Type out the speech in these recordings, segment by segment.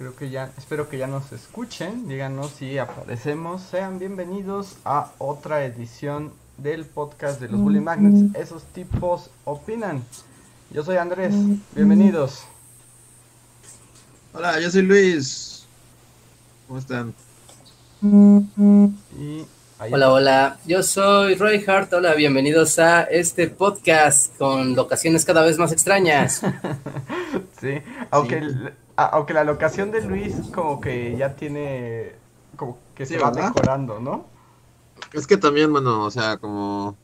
Creo que ya, espero que ya nos escuchen, díganos si aparecemos. Sean bienvenidos a otra edición del podcast de los Bully Magnets. Esos tipos opinan. Yo soy Andrés, bienvenidos. Hola, yo soy Luis. ¿Cómo están? Y ahí Hola, hola, yo soy Roy Hart. Hola, bienvenidos a este podcast con locaciones cada vez más extrañas. Sí, aunque, Sí. A- aunque la locación de Luis como que ya tiene, como que se va mejorando, ¿no? Es que también, bueno, o sea, como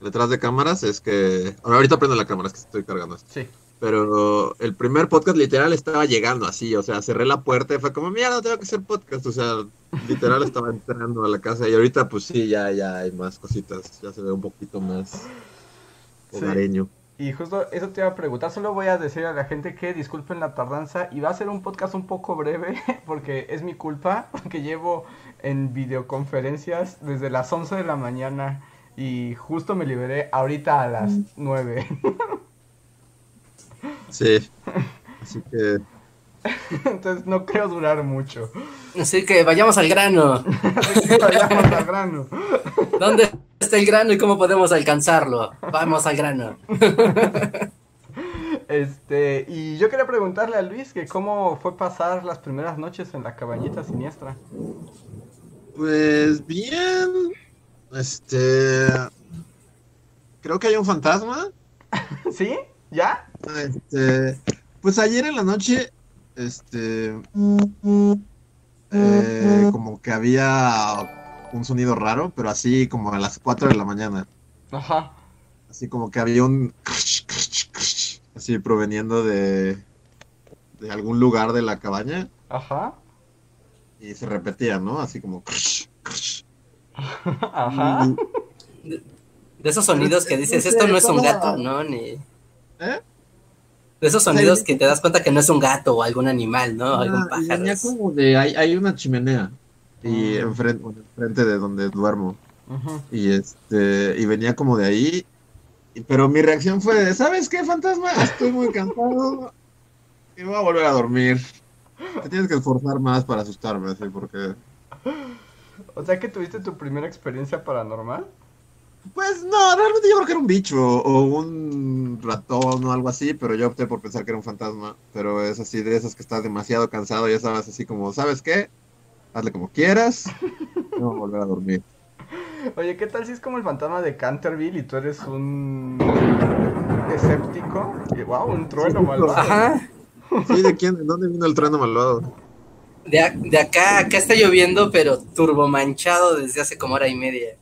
detrás de cámaras, es que. Ahora, ahorita prendo la cámara, es que estoy cargando esto. Sí. Pero el primer podcast literal estaba llegando así, o sea, cerré la puerta y fue como, mira, no tengo que hacer podcast, o sea, literal estaba entrando a la casa y ahorita pues sí, ya, ya hay más cositas, ya se ve un poquito más Sí. Y justo eso te iba a preguntar, solo voy a decir a la gente que disculpen la tardanza y va a ser un podcast un poco breve porque es mi culpa, porque llevo en videoconferencias desde las 11 de la mañana y justo me liberé ahorita a las 9. Sí. Así que, Entonces no creo durar mucho. Así que vayamos al grano. Así que vayamos al grano. ¿Dónde está el grano y cómo podemos alcanzarlo? Vamos al grano. Este, y yo quería preguntarle a Luis que cómo fue pasar las primeras noches en la cabañita siniestra. pues bien. Este. Creo que hay un fantasma. ¿Sí? ¿Ya? Este, pues ayer en la noche, este, eh, como que había un sonido raro, pero así como a las 4 de la mañana, Ajá. así como que había un así proveniendo de de algún lugar de la cabaña Ajá. y se repetía, ¿no? Así como Ajá. De esos sonidos que dices, esto no es un gato, ¿no? Ni... ¿Eh? De esos sonidos que te das cuenta que no es un gato o algún animal, ¿no? Algún Ah, y pájaro. como de hay, hay una chimenea y Ah. enfrente, enfrente de donde duermo. Y este, y venía como de ahí. Pero mi reacción fue de, ¿sabes qué, fantasma? Estoy muy cansado. Y voy a volver a dormir. Te tienes que esforzar más para asustarme, así, porque. O sea que tuviste tu primera experiencia paranormal. Pues no, realmente yo creo que era un bicho o un ratón o algo así, pero yo opté por pensar que era un fantasma. Pero es así de esas que estás demasiado cansado, ya sabes, así como, ¿sabes qué? Hazle como quieras. No voy a volver a dormir. Oye, ¿qué tal si es como el fantasma de Canterville y tú eres un escéptico? Y wow, un trueno malvado. Ajá. Sí, ¿de quién? ¿De dónde vino el trueno malvado? De, a- de acá, acá está lloviendo, pero turbomanchado desde hace como hora y media.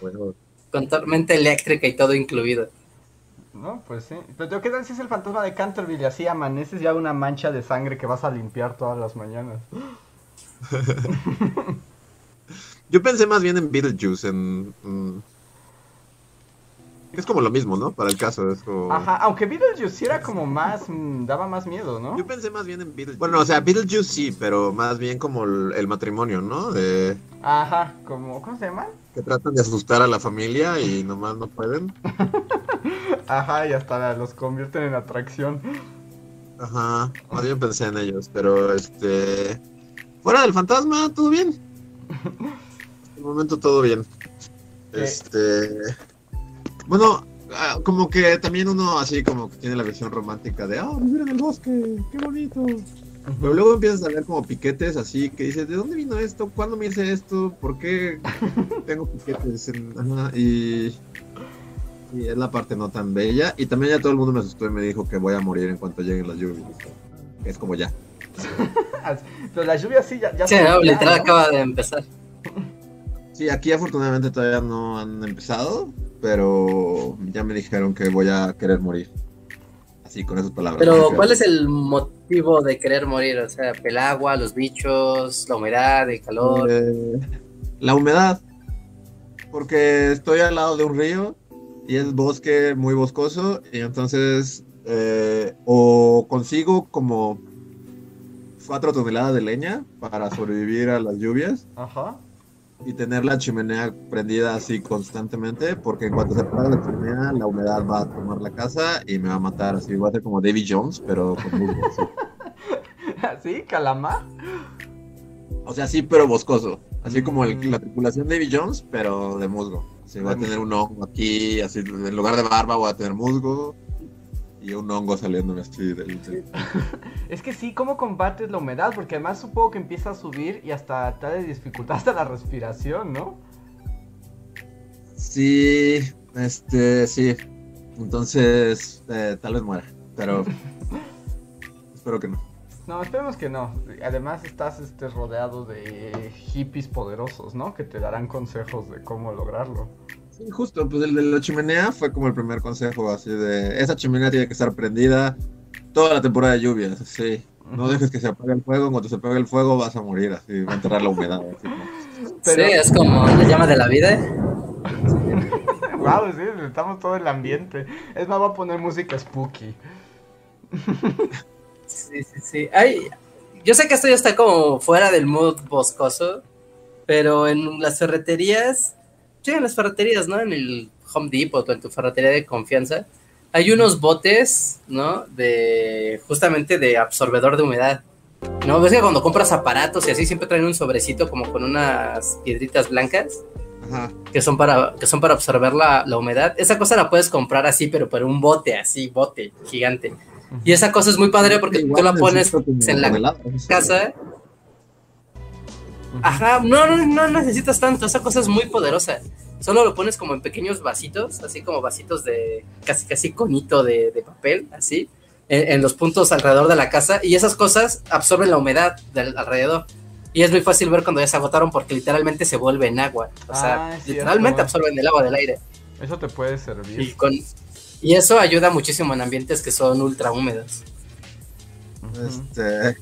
Bueno, Con tormenta eléctrica y todo incluido. No, pues sí. Pero ¿qué tal si es el fantasma de Canterville y así amaneces ya una mancha de sangre que vas a limpiar todas las mañanas? Yo pensé más bien en Beetlejuice, en... mm, es como lo mismo, ¿no? Para el caso, es como... Ajá, aunque Beetlejuice sí era como más, mm, daba más miedo, ¿no? Yo pensé más bien en Beetlejuice. Bueno, o sea, Beetlejuice sí, pero más bien como el, el matrimonio, ¿no? De Ajá, como, ¿cómo se llama? que tratan de asustar a la familia y nomás no pueden. Ajá, y hasta los convierten en atracción. Ajá, más bien pensé en ellos, pero este... Fuera del fantasma, todo bien. El momento todo bien. Este... Bueno, ah, como que también uno así como que tiene la visión romántica de, ah, vivir en el bosque, qué bonito. Pero luego empiezas a ver como piquetes así que dices, ¿de dónde vino esto? ¿Cuándo me hice esto? ¿Por qué tengo piquetes? En- ajá, y, y es la parte no tan bella. Y también ya todo el mundo me asustó y me dijo que voy a morir en cuanto lleguen las lluvias. Es como ya. Pero la lluvia sí ya, ya Sí, se- no, ya, literal ¿no? acaba de empezar. Sí, aquí afortunadamente todavía no han empezado, pero ya me dijeron que voy a querer morir. Así con esas palabras. Pero, ¿cuál es el motivo de querer morir? O sea, el agua, los bichos, la humedad, el calor. Eh, la humedad. Porque estoy al lado de un río y es bosque muy boscoso y entonces eh, o consigo como cuatro toneladas de leña para sobrevivir a las lluvias Ajá. y tener la chimenea prendida así constantemente porque en cuanto se apaga la chimenea la humedad va a tomar la casa y me va a matar así va a ser como Davy Jones pero con musgo así. ¿Sí? ¿Calamar? o sea sí pero boscoso así como el- la tripulación de Davy Jones pero de musgo así va a tener un hongo aquí así en lugar de barba voy a tener musgo y un hongo saliéndome así del, del- Es que sí, ¿cómo combates la humedad? Porque además supongo que empieza a subir y hasta te dificultar hasta la respiración, ¿no? Sí, este, sí. Entonces, eh, tal vez muera, pero espero que no. No, esperemos que no. Además estás este, rodeado de hippies poderosos, ¿no? Que te darán consejos de cómo lograrlo. Justo, pues el de la chimenea fue como el primer consejo, así de, esa chimenea tiene que estar prendida toda la temporada de lluvias, sí. No dejes que se apague el fuego, cuando se apague el fuego vas a morir, así, va a enterrar la humedad. Así, Pero- Sí, es como la llama de la vida. Wow, sí, estamos todo el ambiente. Es más, voy a poner música spooky. Sí, sí, sí. Ay, yo sé que esto ya está como fuera del mood boscoso, pero en las ferreterías, sí, en las ferreterías, ¿no? En el Home Depot o en tu ferretería de confianza, hay unos botes, ¿no? De justamente de absorbedor de humedad. ¿No? ¿Ves que cuando compras aparatos y así siempre traen un sobrecito como con unas piedritas blancas? Ajá. que son para, que son para absorber la, la humedad. Esa cosa la puedes comprar así, pero por un bote, así, bote gigante. Y esa cosa es muy padre porque Igual tú la pones en la casa. Ajá, no, no, no necesitas tanto, esa cosa es muy poderosa. Solo lo pones como en pequeños vasitos, así como vasitos de casi casi conito de, de papel, así, en, en los puntos alrededor de la casa, y esas cosas absorben la humedad del alrededor. Y es muy fácil ver cuando ya se agotaron porque literalmente se vuelven agua. O sea, Ah, cierto. literalmente absorben el agua del aire. Eso te puede Y, servir. con, y eso ayuda muchísimo en ambientes que son ultra húmedos. Este.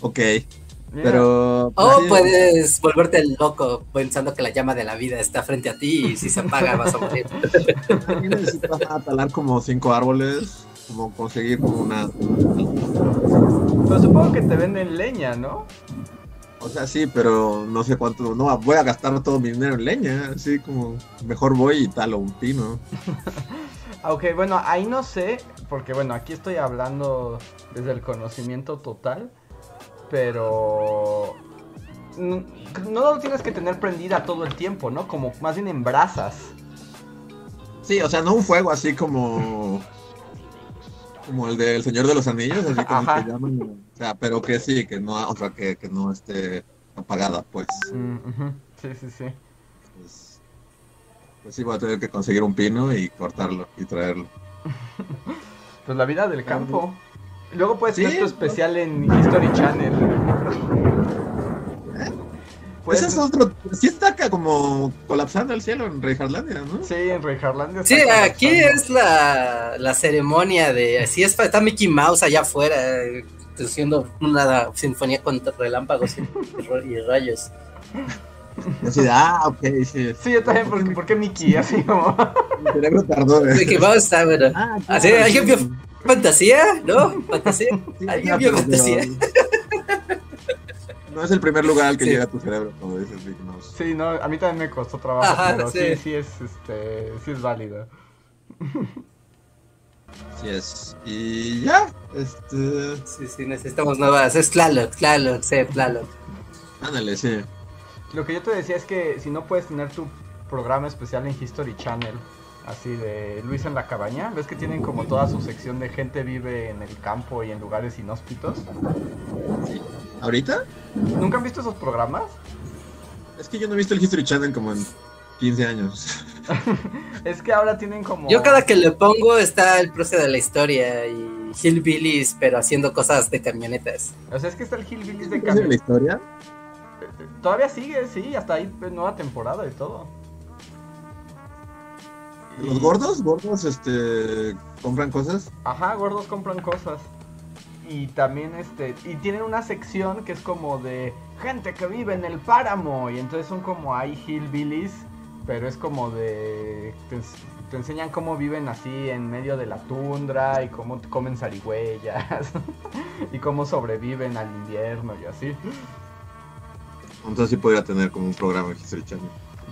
Ok, pero. O sí, puedes volverte loco pensando que la llama de la vida está frente a ti y si se apaga vas a morir. También necesitas talar como cinco árboles, como conseguir como una... Pero supongo que te venden leña, ¿no? O sea, sí, pero no sé cuánto... No, voy a gastar todo mi dinero en leña, así como... Mejor voy y talo un pino. Ok, bueno, ahí no sé, porque bueno, aquí estoy hablando desde el conocimiento total, pero no, no lo tienes que tener prendida todo el tiempo, ¿no? Como más bien en brasas. Sí, o sea, no un fuego así como... Como el del Señor de los Anillos, así como Ajá. que llaman... O sea, pero que sí, que no, o sea, que, que no esté apagada, pues. Mm, Sí, sí, sí. pues. Pues sí, voy a tener que conseguir un pino y cortarlo y traerlo. Pues la vida del campo. Luego puedes Sí, hacer tu pues. especial en History Channel. Ese es otro... Sí está acá como colapsando el cielo en Rey Harlandia, ¿no? Sí, en Reinharlandia. Sí, aquí es la, la ceremonia de. Así es, está Mickey Mouse allá afuera eh, haciendo una sinfonía con relámpagos y, y rayos. Así de, ah, ok, sí. Sí, yo también, porque, porque Mickey, así como... Mi cerebro tardó. eh. Mickey Mouse está, bueno. Ah, Así, claro, ¿alguien sí. vio fantasía? ¿No? ¿Fantasía? Sí, ¿Alguien vio fantasía? No es el primer lugar al que Sí. llega tu cerebro, como dices Big Mouse. Sí, no, a mí también me costó trabajo, Ajá, pero sí. sí. sí, es, este, sí es válido. Así es. Y ya, este. Sí, sí, necesitamos nuevas. Es Tlaloc, Tlaloc, sí, Tlaloc. Ándale, sí. Lo que yo te decía es que si no puedes tener tu programa especial en History Channel, así de Luis en la cabaña, ves que tienen como toda su sección de gente vive en el campo y en lugares inhóspitos. ¿Ahorita? ¿Nunca han visto esos programas? Es que yo no he visto el History Channel como en 15 años. Es que ahora tienen como... Yo cada que le pongo está el proceso de la historia y Hillbillies, pero haciendo cosas de camionetas. O sea, es que está el Hillbillies de ¿Es de cambio. la historia? Todavía sigue, sí, hasta ahí nueva temporada y todo. ¿Los gordos? ¿Gordos, este. ¿Compran cosas? Ajá, gordos compran cosas. Y también este, y tienen una sección que es como de gente que vive en el páramo. Y entonces son como hay hillbillies, pero es como de... Te, te enseñan cómo viven así en medio de la tundra y cómo comen zarigüeyas. y cómo sobreviven al invierno y así. Entonces sí podría tener como un programa de History Channel.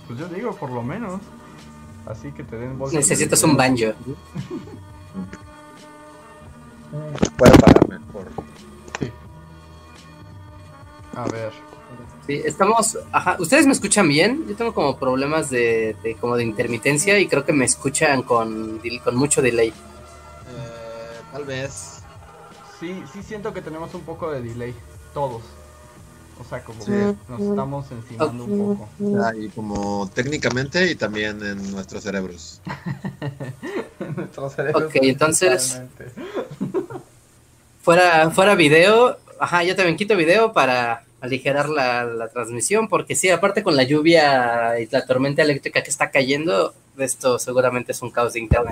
Pues yo digo, por lo menos. Así que te den bolsas de Necesitas un banjo. Puedo pagarme por... Sí. A ver. Sí, estamos. Ajá, ¿ustedes me escuchan bien? Yo tengo como problemas de, de como de intermitencia y creo que me escuchan con, con mucho delay. Eh, tal vez. Sí, sí siento que tenemos un poco de delay. Todos. O sea, como que nos estamos encimando un poco. Ya, y como técnicamente y también en nuestros cerebros. Nuestros cerebros Ok, entonces-. Fuera, fuera video, ajá, yo también quito video para aligerar la, la transmisión, porque sí, aparte con la lluvia y la tormenta eléctrica que está cayendo, esto seguramente es un caos de internet.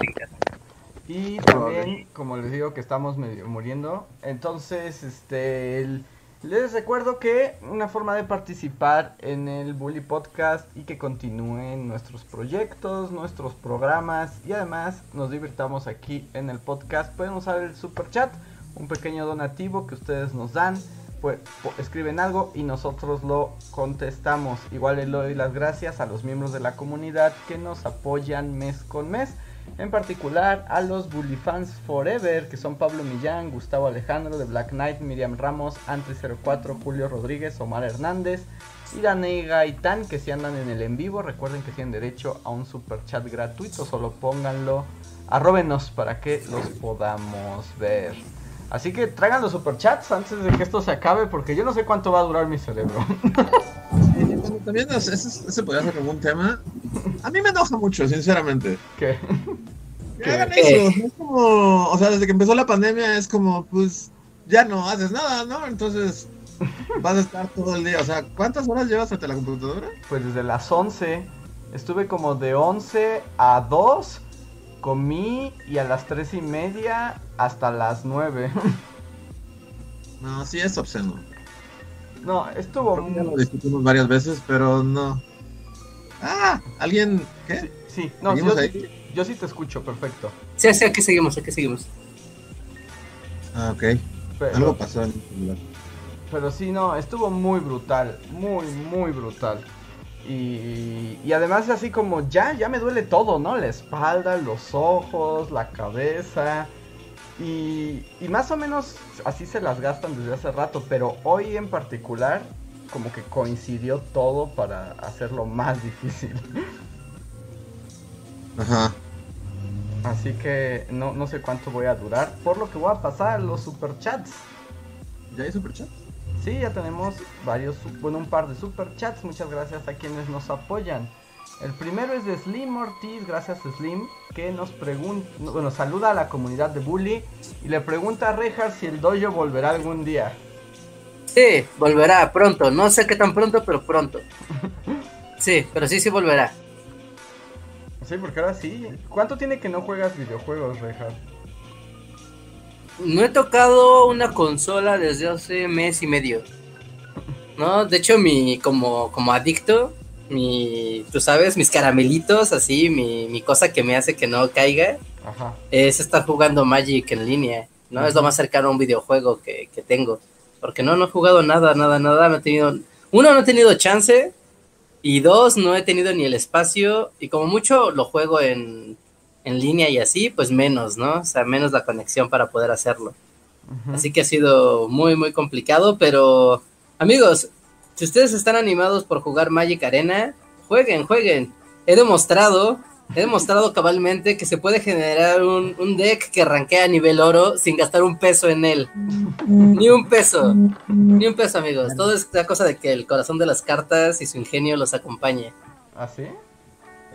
Y también, como les digo, que estamos medio muriendo. Entonces, este. el- les recuerdo que una forma de participar en el Bully Podcast y que continúen nuestros proyectos, nuestros programas y además nos divirtamos aquí en el podcast. Pueden usar el super chat, un pequeño donativo que ustedes nos dan. Pues escriben algo y nosotros lo contestamos. Igual le doy las gracias a los miembros de la comunidad que nos apoyan mes con mes. En particular a los Bully Fans Forever, que son Pablo Millán, Gustavo Alejandro de Black Knight, Miriam Ramos, Anti04, Julio Rodríguez, Omar Hernández, Irane Gaitán, que si andan en el en vivo, recuerden que tienen derecho a un super chat gratuito, solo pónganlo, arróbenos para que los podamos ver. Así que traigan los superchats antes de que esto se acabe, porque yo no sé cuánto va a durar mi cerebro. También ese, podría ser algún tema. A mí me enoja mucho, sinceramente. que Que ¿Qué? hagan ¿Qué? eso. Es como, o sea, desde que empezó la pandemia es como, pues, ya no haces nada, ¿no? Entonces vas a estar todo el día. O sea, ¿cuántas horas llevas frente a la computadora? Pues desde las 11 estuve como de 11 a 2, comí y a las 3 y media hasta las 9. No, sí es obsceno. No, estuvo Creo que ya lo muy... discutimos varias veces, pero no. Ah, ¿alguien qué? Sí, sí, no, ¿Seguimos yo, ahí? yo sí te escucho, perfecto. Sí, sí, aquí seguimos, aquí seguimos. Ah, ok. Pero, Algo pasó en el celular. pero sí, no, estuvo muy brutal, muy, muy brutal. Y, y además así como ya, ya me duele todo, ¿no? La espalda, los ojos, la cabeza. Y, y más o menos así se las gastan desde hace rato, pero hoy en particular como que coincidió todo para hacerlo más difícil. Ajá. Así que no, no sé cuánto voy a durar, por lo que voy a pasar a los superchats. ¿Ya hay superchat? Sí, ya tenemos varios, bueno, un par de superchats. Muchas gracias a quienes nos apoyan. El primero es de Slim Ortiz, gracias Slim, que nos pregunta, bueno, saluda a la comunidad de Bully y le pregunta a Rejar si el dojo volverá algún día. Sí, volverá pronto. No sé qué tan pronto, pero pronto. Sí, pero sí, sí volverá. Sí, porque ahora sí. ¿Cuánto tiene que no juegas videojuegos, Rejar? No he tocado una consola desde hace mes y medio. No, de hecho, mi como, como adicto, mi, tú sabes, mis caramelitos, así, mi, mi cosa que me hace que no caiga, Ajá. es estar jugando Magic en línea. No es lo más cercano a un videojuego que, que tengo. Porque no, no he jugado nada, nada, nada. No he tenido. Uno, no he tenido chance. Y dos, no he tenido ni el espacio. Y como mucho lo juego en, en línea y así, pues menos, ¿no? O sea, menos la conexión para poder hacerlo. Ujú. Así que ha sido muy, muy complicado. Pero, amigos, si ustedes están animados por jugar Magic Arena, jueguen, jueguen. He demostrado, he demostrado cabalmente que se puede generar un, un deck que rankea a nivel oro sin gastar un peso en él. Ni un peso. Ni un peso, amigos. Todo es la cosa de que el corazón de las cartas y su ingenio los acompañe. ¿Ah, sí?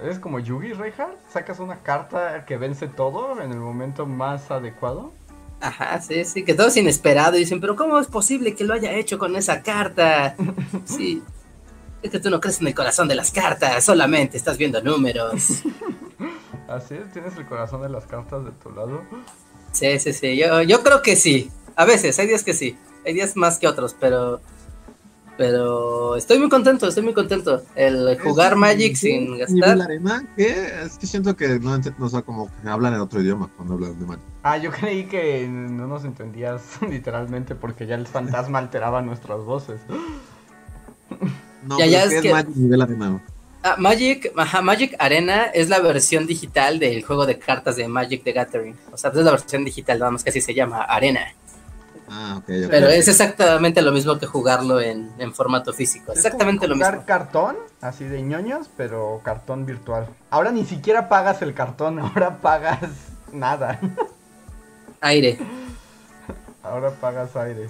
¿Eres como Yugi, Rejar? ¿Sacas una carta que vence todo en el momento más adecuado? Ajá, sí, sí, que todo es inesperado. Y dicen, pero ¿cómo es posible que lo haya hecho con esa carta? Sí. Es que tú no crees en el corazón de las cartas, solamente estás viendo números. Así es, tienes el corazón de las cartas de tu lado. Sí, sí, sí. Yo, yo creo que sí. A veces, hay días que sí. Hay días más que otros, pero. Pero estoy muy contento, estoy muy contento. El jugar ¿Es Magic sin nivel gastar. arena? ¿Qué? Es que siento que no, no, o sea, como que hablan en otro idioma cuando hablan de Magic. Ah, yo creí que no nos entendías literalmente porque ya el fantasma alteraba nuestras voces. No, Ya, ya, ¿qué es es que- Magic nivel arena? Ah, Magic, ajá, Magic Arena es la versión digital del juego de cartas de Magic the Gathering. O sea, es la versión digital, nada más que así se llama, Arena. Ah, ok, ok. Pero es exactamente lo mismo que jugarlo en, en formato físico. Es Exactamente como lo jugar mismo. cartón, así de ñoños, pero cartón virtual. Ahora ni siquiera pagas el cartón, ahora pagas nada. Aire. Ahora pagas aire.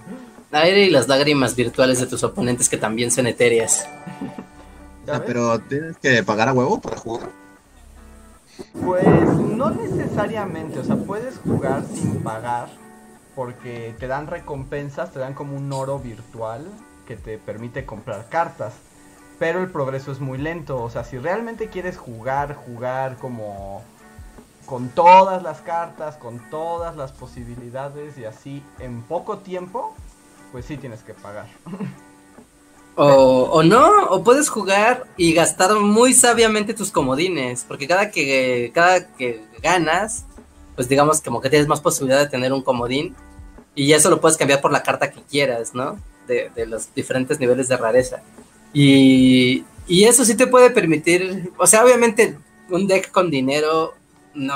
Aire y las lágrimas virtuales de tus oponentes que también son etéreas. O sea, ¿Ya ves? pero tienes que pagar a huevo para jugar. Pues no necesariamente, o sea, puedes jugar sin pagar porque te dan recompensas, te dan como un oro virtual que te permite comprar cartas. Pero el progreso es muy lento, o sea, si realmente quieres jugar, jugar como con todas las cartas, con todas las posibilidades y así en poco tiempo, pues sí tienes que pagar. O, o no, o puedes jugar y gastar muy sabiamente tus comodines, porque cada que, cada que ganas, pues digamos como que tienes más posibilidad de tener un comodín y eso lo puedes cambiar por la carta que quieras, ¿no? De, de los diferentes niveles de rareza. Y, y eso sí te puede permitir, o sea, obviamente un deck con dinero,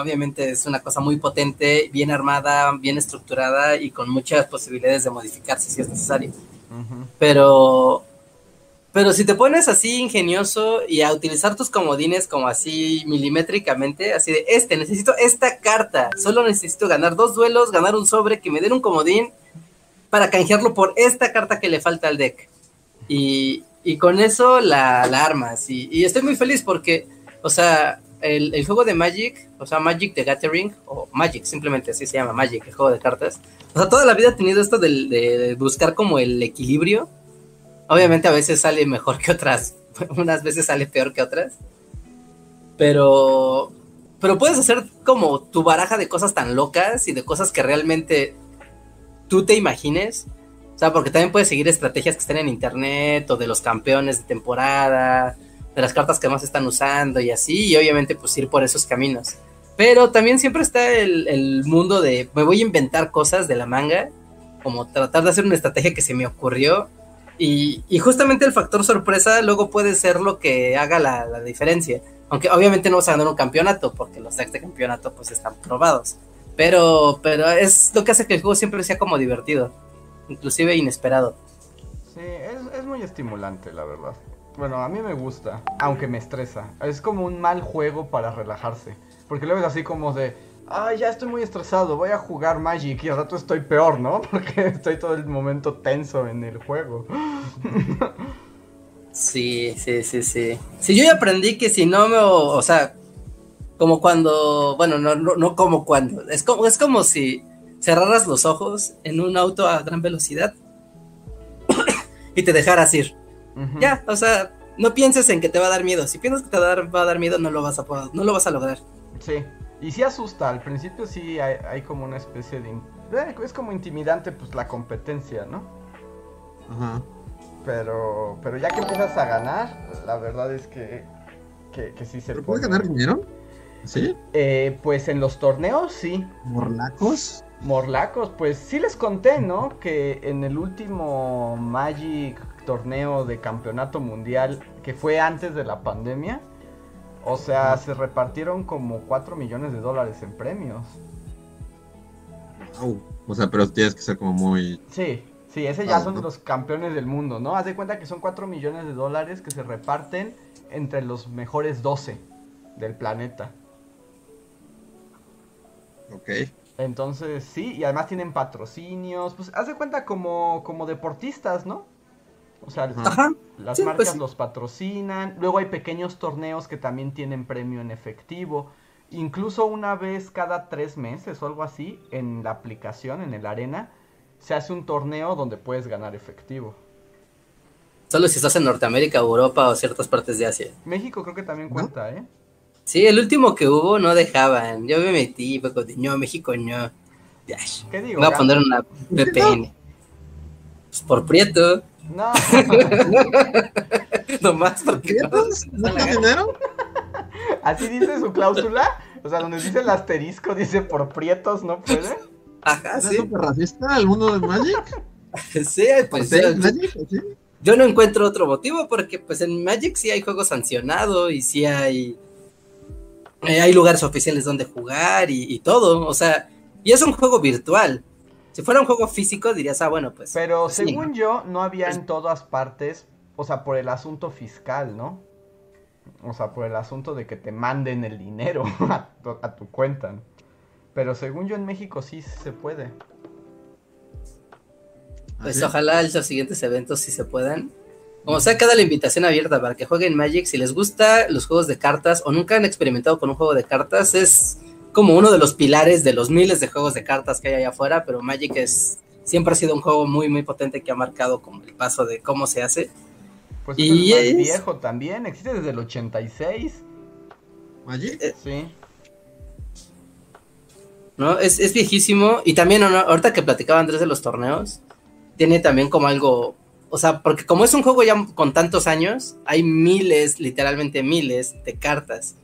obviamente es una cosa muy potente, bien armada, bien estructurada y con muchas posibilidades de modificarse si es necesario. Ujú. Pero, pero si te pones así ingenioso y a utilizar tus comodines como así milimétricamente, así de este, necesito esta carta, solo necesito ganar dos duelos, ganar un sobre, que me den un comodín para canjearlo por esta carta que le falta al deck. Y, y con eso la, la armas. Y, y estoy muy feliz porque, o sea, el, el juego de Magic, o sea, Magic the Gathering, o Magic, simplemente así se llama Magic, el juego de cartas. O sea, toda la vida ha tenido esto de, de buscar como el equilibrio. Obviamente a veces sale mejor que otras, unas veces sale peor que otras. Pero, pero puedes hacer como tu baraja de cosas tan locas y de cosas que realmente tú te imagines. O sea, porque también puedes seguir estrategias que estén en internet o de los campeones de temporada, de las cartas que más están usando y así, y obviamente pues ir por esos caminos. Pero también siempre está el, el mundo de me voy a inventar cosas de la manga, como tratar de hacer una estrategia que se me ocurrió. Y, justamente el factor sorpresa luego puede ser lo que haga la, la diferencia. Aunque obviamente no vas a ganar un campeonato, porque los decks de campeonato pues están probados. Pero, pero es lo que hace que el juego siempre sea como divertido, inclusive inesperado. Sí, es, es muy estimulante, la verdad. Bueno, a mí me gusta, aunque me estresa. Es como un mal juego para relajarse. Porque luego es así como de, ay, ya estoy muy estresado, voy a jugar Magic y al rato estoy peor, ¿no? Porque estoy todo el momento tenso en el juego. Sí, sí, sí, sí. Sí, yo ya aprendí que si no me, o, o sea, como cuando, bueno, no, no, no como cuando, es como, es como si cerraras los ojos en un auto a gran velocidad y te dejaras ir. Ya, o sea, no pienses en que te va a dar miedo. Si piensas que te va a dar, va a dar miedo, no lo vas a poder- no lo vas a lograr. Sí, y sí asusta, al principio sí hay, hay como una especie de... eh, Es como intimidante pues la competencia, ¿no? Ajá. Pero, pero ya que empiezas a ganar, la verdad es que, que, que sí se ¿Pero puedes ganar dinero? ¿Sí? Eh, pues en los torneos sí. ¿Morlacos? Morlacos, pues sí les conté, ¿no? Que en el último Magic torneo de campeonato mundial, que fue antes de la pandemia, o sea, se repartieron como 4 millones de dólares en premios. O sea, pero tienes que ser como muy... Sí, sí, ese ya Ah, son ¿no? los campeones del mundo, ¿no? Haz de cuenta que son 4 millones de dólares que se reparten entre los mejores 12 del planeta. Ok. Entonces, sí, y además tienen patrocinios, pues haz de cuenta como, como deportistas, ¿no? O sea, Ajá. Las Sí, marcas pues sí. los patrocinan, luego hay pequeños torneos que también tienen premio en efectivo, incluso una vez cada tres meses o algo así, en la aplicación, en el arena, se hace un torneo donde puedes ganar efectivo. Solo si estás en Norteamérica, Europa o ciertas partes de Asia. México creo que también ¿No? cuenta, ¿eh? Sí, el último que hubo no dejaban. Yo me metí, fue de, no, México no. Yash. ¿Qué digo? Voy a poner una VPN. Pues por prieto, No, nomás porque no, ¿Prietos? no ¿No la tienen gana. dinero? así dice su cláusula. O sea, donde dice el asterisco, dice por prietos no puede. Ajá, ¿Es sí. súper racista el mundo de Magic? Sí, pues ¿Sí? yo, ¿Magic? ¿Sí? yo no encuentro otro motivo porque pues en Magic sí hay juegos sancionados y sí hay eh, hay lugares oficiales donde jugar y, y todo, o sea, y es un juego virtual. Si fuera un juego físico dirías, ah, bueno, pues Pero pues, sí. según yo, no había en todas partes, o sea, por el asunto fiscal, ¿no? O sea, por el asunto de que te manden el dinero a tu, a tu cuenta. Pero según yo en México sí se puede. Pues ¿Ah, sí? ojalá en los siguientes eventos si se puedan. Como sea, queda la invitación abierta para que jueguen Magic. Si les gusta los juegos de cartas o nunca han experimentado con un juego de cartas, es como uno de los pilares de los miles de juegos de cartas que hay allá afuera. Pero Magic es siempre ha sido un juego muy, muy potente que ha marcado como el paso de cómo se hace. Pues Y es el más es- viejo también, existe desde el 86. ¿Magic? Eh, Sí. ¿no? Es, es viejísimo. Y también, ahorita que platicaba Andrés de los torneos, tiene también como algo. O sea, porque como es un juego ya con tantos años, hay miles, literalmente miles de cartas.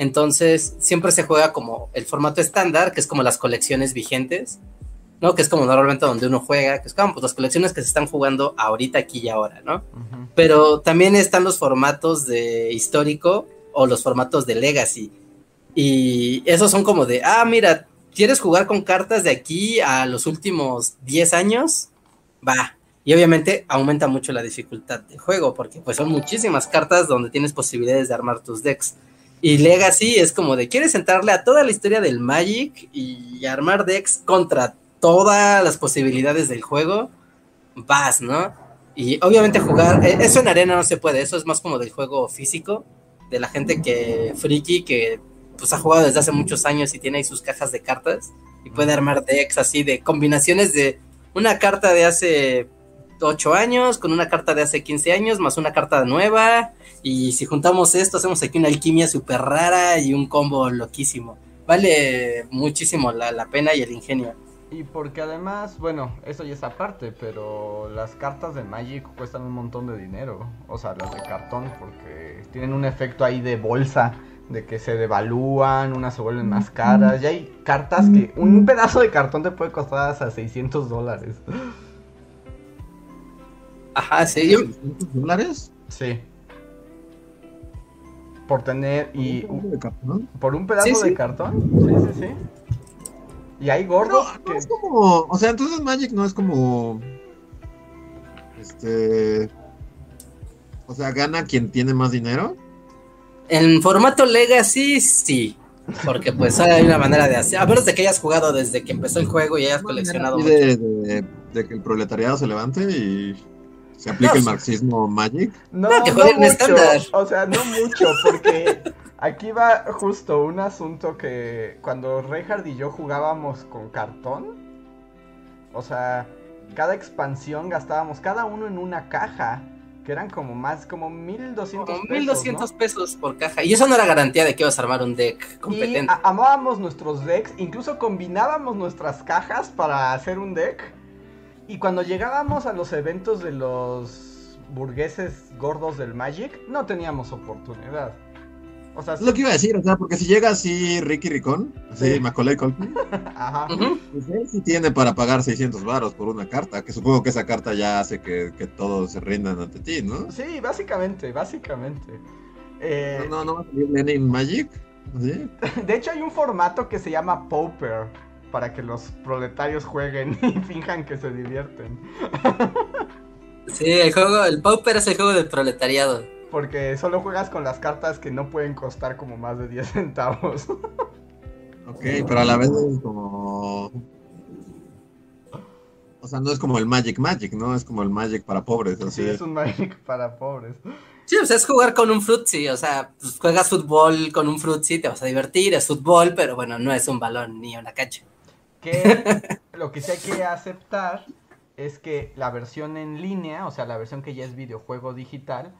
Entonces, siempre se juega como el formato estándar, que es como las colecciones vigentes, ¿no? Que es como normalmente donde uno juega, que es como pues, las colecciones que se están jugando ahorita, aquí y ahora, ¿no? Pero también están los formatos de histórico o los formatos de legacy. Y esos son como de, ah, mira, ¿quieres jugar con cartas de aquí a los últimos 10 años? Va. Y obviamente aumenta mucho la dificultad del juego, porque pues son muchísimas cartas donde tienes posibilidades de armar tus decks. Y Legacy es como de, ¿quieres entrarle a toda la historia del Magic y armar decks contra todas las posibilidades del juego? Vas, ¿no? Y obviamente jugar, eh, eso en arena no se puede, eso es más como del juego físico, de la gente que friki, que pues ha jugado desde hace muchos años y tiene ahí sus cajas de cartas y puede armar decks así de combinaciones de una carta de hace 8 años con una carta de hace 15 años más una carta nueva y si juntamos esto hacemos aquí una alquimia súper rara y un combo loquísimo. Vale muchísimo la, la pena y el ingenio. Y porque además, bueno, eso ya es aparte, pero las cartas de Magic cuestan un montón de dinero. O sea, las de cartón, porque tienen un efecto ahí de bolsa, de que se devalúan, unas se vuelven más caras. Y hay cartas que un pedazo de cartón te puede costar hasta 600 dólares. Ajá, sí, yo- ¿600 dólares? Sí. Por tener y ¿Un pedazo de cartón? por un pedazo Sí, sí. de cartón. Sí, sí, sí. Y hay gordos no que es como. O sea, entonces Magic no es como. Este. O sea, gana quien tiene más dinero. En formato Legacy, sí. Porque pues hay una manera de hacer. A menos de que hayas jugado desde que empezó el juego y hayas coleccionado de- de que el proletariado se levante y se No, el sí. marxismo Magic. No, No, que no jueguen mucho. estándar. O sea, no mucho, porque aquí va justo un asunto que cuando Reinhardt y yo jugábamos con cartón, o sea, cada expansión gastábamos cada uno en una caja, que eran como más, como 1200 Como pesos. 1200 ¿no? pesos por caja. Y eso no era garantía de que ibas a armar un deck Y competente. a- amábamos nuestros decks, incluso combinábamos nuestras cajas para hacer un deck. Y cuando llegábamos a los eventos de los burgueses gordos del Magic, no teníamos oportunidad. O sea, Es lo que iba a decir, o sea, porque si llega así Ricky Ricón, así Sí. Macaulay Culkin, ajá. Pues él sí tiene para pagar 600 varos por una carta, que supongo que esa carta ya hace que, que todos se rindan ante ti, ¿no? Sí, básicamente, básicamente. Eh, No, no, no va a salir Lenin Magic, ¿sí? De hecho, hay un formato que se llama Pauper para que los proletarios jueguen y finjan que se divierten. Sí, el juego, el Pauper es el juego del proletariado. Porque solo juegas con las cartas que no pueden costar como más de 10 centavos. Ok, pero a la vez es como... O sea, no es como el Magic Magic, ¿no? Es como el Magic para pobres, así. Sí, es un Magic para pobres. Sí, o sea, es jugar con un Fruitsy, o sea, pues juegas fútbol con un Fruitsy, te vas a divertir, es fútbol, pero bueno, no es un balón ni una cancha. Que lo que sí hay que aceptar es que la versión en línea, o sea, la versión que ya es videojuego digital,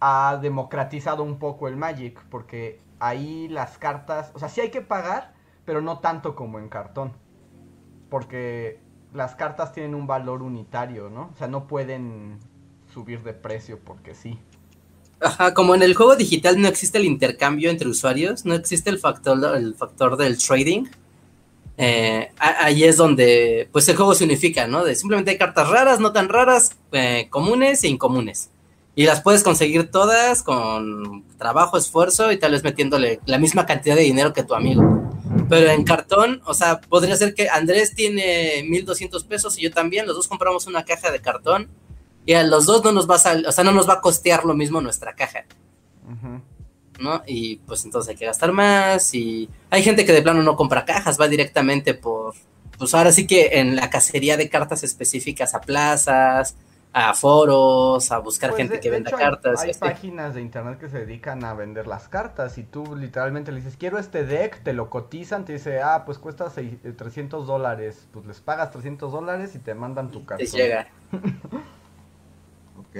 ha democratizado un poco el Magic, porque ahí las cartas, o sea, sí hay que pagar, pero no tanto como en cartón. Porque las cartas tienen un valor unitario, ¿no? O sea, no pueden subir de precio porque sí. Ajá, como en el juego digital no existe el intercambio entre usuarios, no existe el factor, el factor del trading. Eh, ahí es donde pues el juego se unifica, ¿no? De simplemente hay cartas raras, no tan raras, eh, comunes e incomunes. Y las puedes conseguir todas con trabajo, esfuerzo y tal vez metiéndole la misma cantidad de dinero que tu amigo. Pero en cartón, o sea, podría ser que Andrés tiene 1200 pesos y yo también, los dos compramos una caja de cartón y a los dos no nos va a o sea, no nos va a costear lo mismo nuestra caja, Ujú. ¿No? Y pues entonces hay que gastar más y hay gente que de plano no compra cajas, va directamente por, pues ahora sí que en la cacería de cartas específicas a plazas, a foros, a buscar Pues, gente de- que de venda hecho, cartas. Hay, así. páginas de internet que se dedican a vender las cartas y tú literalmente le dices, quiero este deck, te lo cotizan, te dice, ah, pues cuesta seis- eh, 300 dólares, pues les pagas 300 dólares y te mandan tu Te cartón. llega. Ok.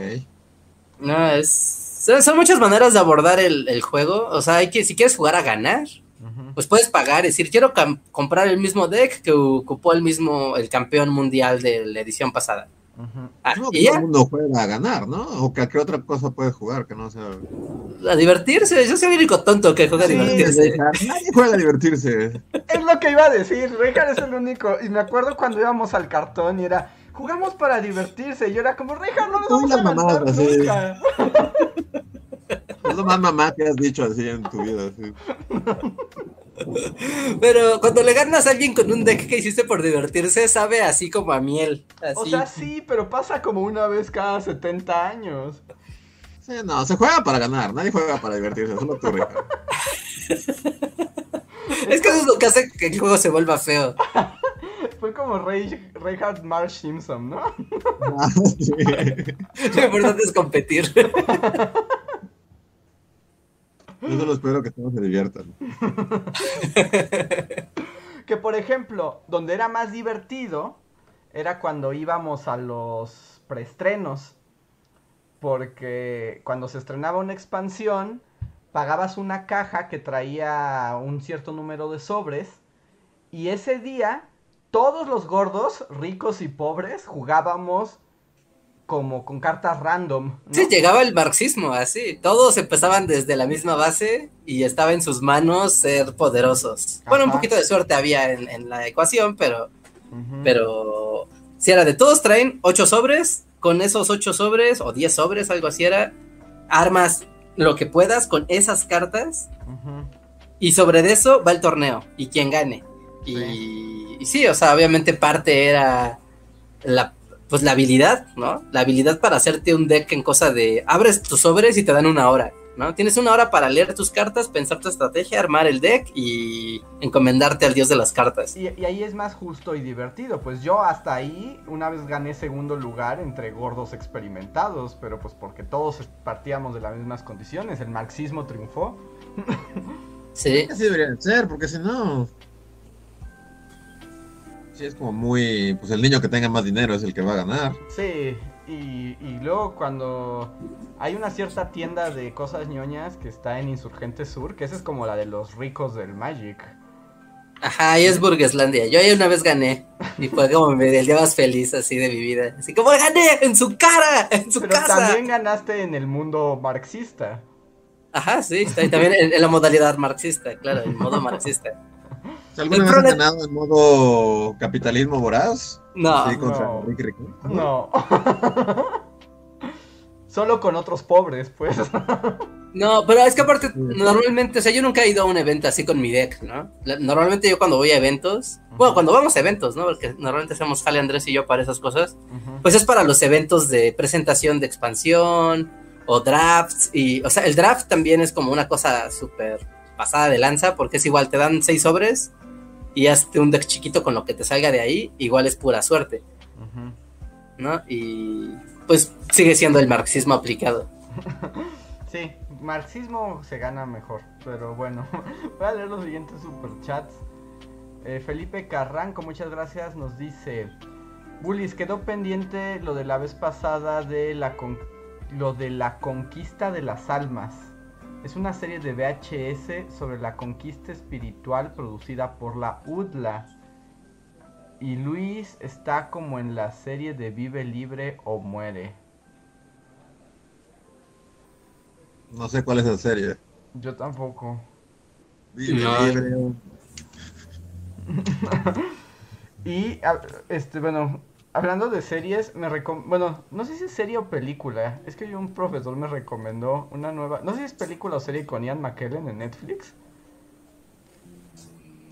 No, es. Son, son muchas maneras de abordar el, el juego. O sea, hay que, si quieres jugar a ganar, pues puedes pagar, es decir, quiero comprar el mismo deck que ocupó el mismo, el campeón mundial de la edición pasada. Ujú. Ah, No, y todo el mundo juega a ganar, ¿no? O que qué otra cosa puede jugar que no sea. a divertirse. Yo soy el único tonto que juega a divertirse. Nadie juega a divertirse. Es lo que iba a decir, Richard es el único. Y me acuerdo cuando íbamos al cartón y era, jugamos para divertirse. Y yo era como, Richard, no nos Tú y vamos a así. nunca. Es lo más mamá que has dicho así en tu vida. así. Pero cuando le ganas a alguien con un deck que hiciste por divertirse, sabe así como a miel. Así. O sea, sí, pero pasa como una vez cada 70 años. Sí, no, se juega para ganar. Nadie juega para divertirse. Solo tú, Ricardo. es que eso es lo que hace que el juego se vuelva feo. Fue como Ray, Reinhard Marsh Simpson, ¿no? Ah, sí. Lo importante es competir. Yo solo espero que todos se diviertan. Que por ejemplo, donde era más divertido era cuando íbamos a los preestrenos. Porque cuando se estrenaba una expansión, pagabas una caja que traía un cierto número de sobres. Y ese día, todos los gordos, ricos y pobres, jugábamos como con cartas random. ¿no? Sí, llegaba el marxismo, así. Todos empezaban desde la misma base y estaba en sus manos ser poderosos. Bueno, un poquito de suerte había en, en la ecuación, pero, pero si era de todos traen ocho sobres, con esos ocho sobres o diez sobres, algo así era, armas lo que puedas con esas cartas y sobre eso va el torneo y quien gane. Y, y sí, o sea, obviamente parte era la, pues la habilidad, ¿no? La habilidad para hacerte un deck en cosa de abres tus sobres y te dan una hora, ¿no? Tienes una hora para leer tus cartas, pensar tu estrategia, armar el deck y encomendarte al dios de las cartas. Y, y ahí es más justo y divertido. Pues yo hasta ahí una vez gané segundo lugar entre gordos experimentados, pero pues porque todos partíamos de las mismas condiciones. El marxismo triunfó. Sí. Así debería de ser, porque si no. Sí, es como muy. Pues el niño que tenga más dinero es el que va a ganar. Sí, y, y luego cuando hay una cierta tienda de cosas ñoñas que está en Insurgente Sur, que esa es como la de los ricos del Magic. Ajá, ahí es Burgueslandia. Yo ahí una vez gané y fue como me- el día más feliz así de mi vida. Así como gané en su cara, en su Pero casa. también ganaste en el mundo marxista. Ajá, sí, también en, en la modalidad marxista, claro, en modo marxista. ¿Alguna vez has ganado en modo capitalismo voraz? No, Sí, contra no. Enrique Rico. No. Solo con otros pobres, pues. no, pero es que aparte, normalmente, o sea, yo nunca he ido a un evento así con mi deck, ¿no? Normalmente yo cuando voy a eventos, bueno, cuando vamos a eventos, ¿no? Porque normalmente hacemos jale Andrés y yo para esas cosas, pues es para los eventos de presentación de expansión o drafts y, o sea, el draft también es como una cosa súper pasada de lanza porque es igual, te dan seis sobres y hazte un deck chiquito con lo que te salga de ahí, igual es pura suerte. ¿no? Y pues sigue siendo el marxismo aplicado. Sí, marxismo se gana mejor, pero bueno, voy a leer los siguientes superchats. Eh, Felipe Carranco, muchas gracias, nos dice, Bullis, quedó pendiente lo de la vez pasada de la con- lo de la conquista de las almas. Es una serie de VHS sobre la conquista espiritual producida por la UDLA. Y Luis está como en la serie de Vive Libre o Muere. No sé cuál es la serie. Yo tampoco. Vive No. libre. Y, este, bueno, hablando de series, me recom... Bueno, no sé si es serie o película. Es que un profesor me recomendó una nueva... No sé si es película o serie con Ian McKellen en Netflix.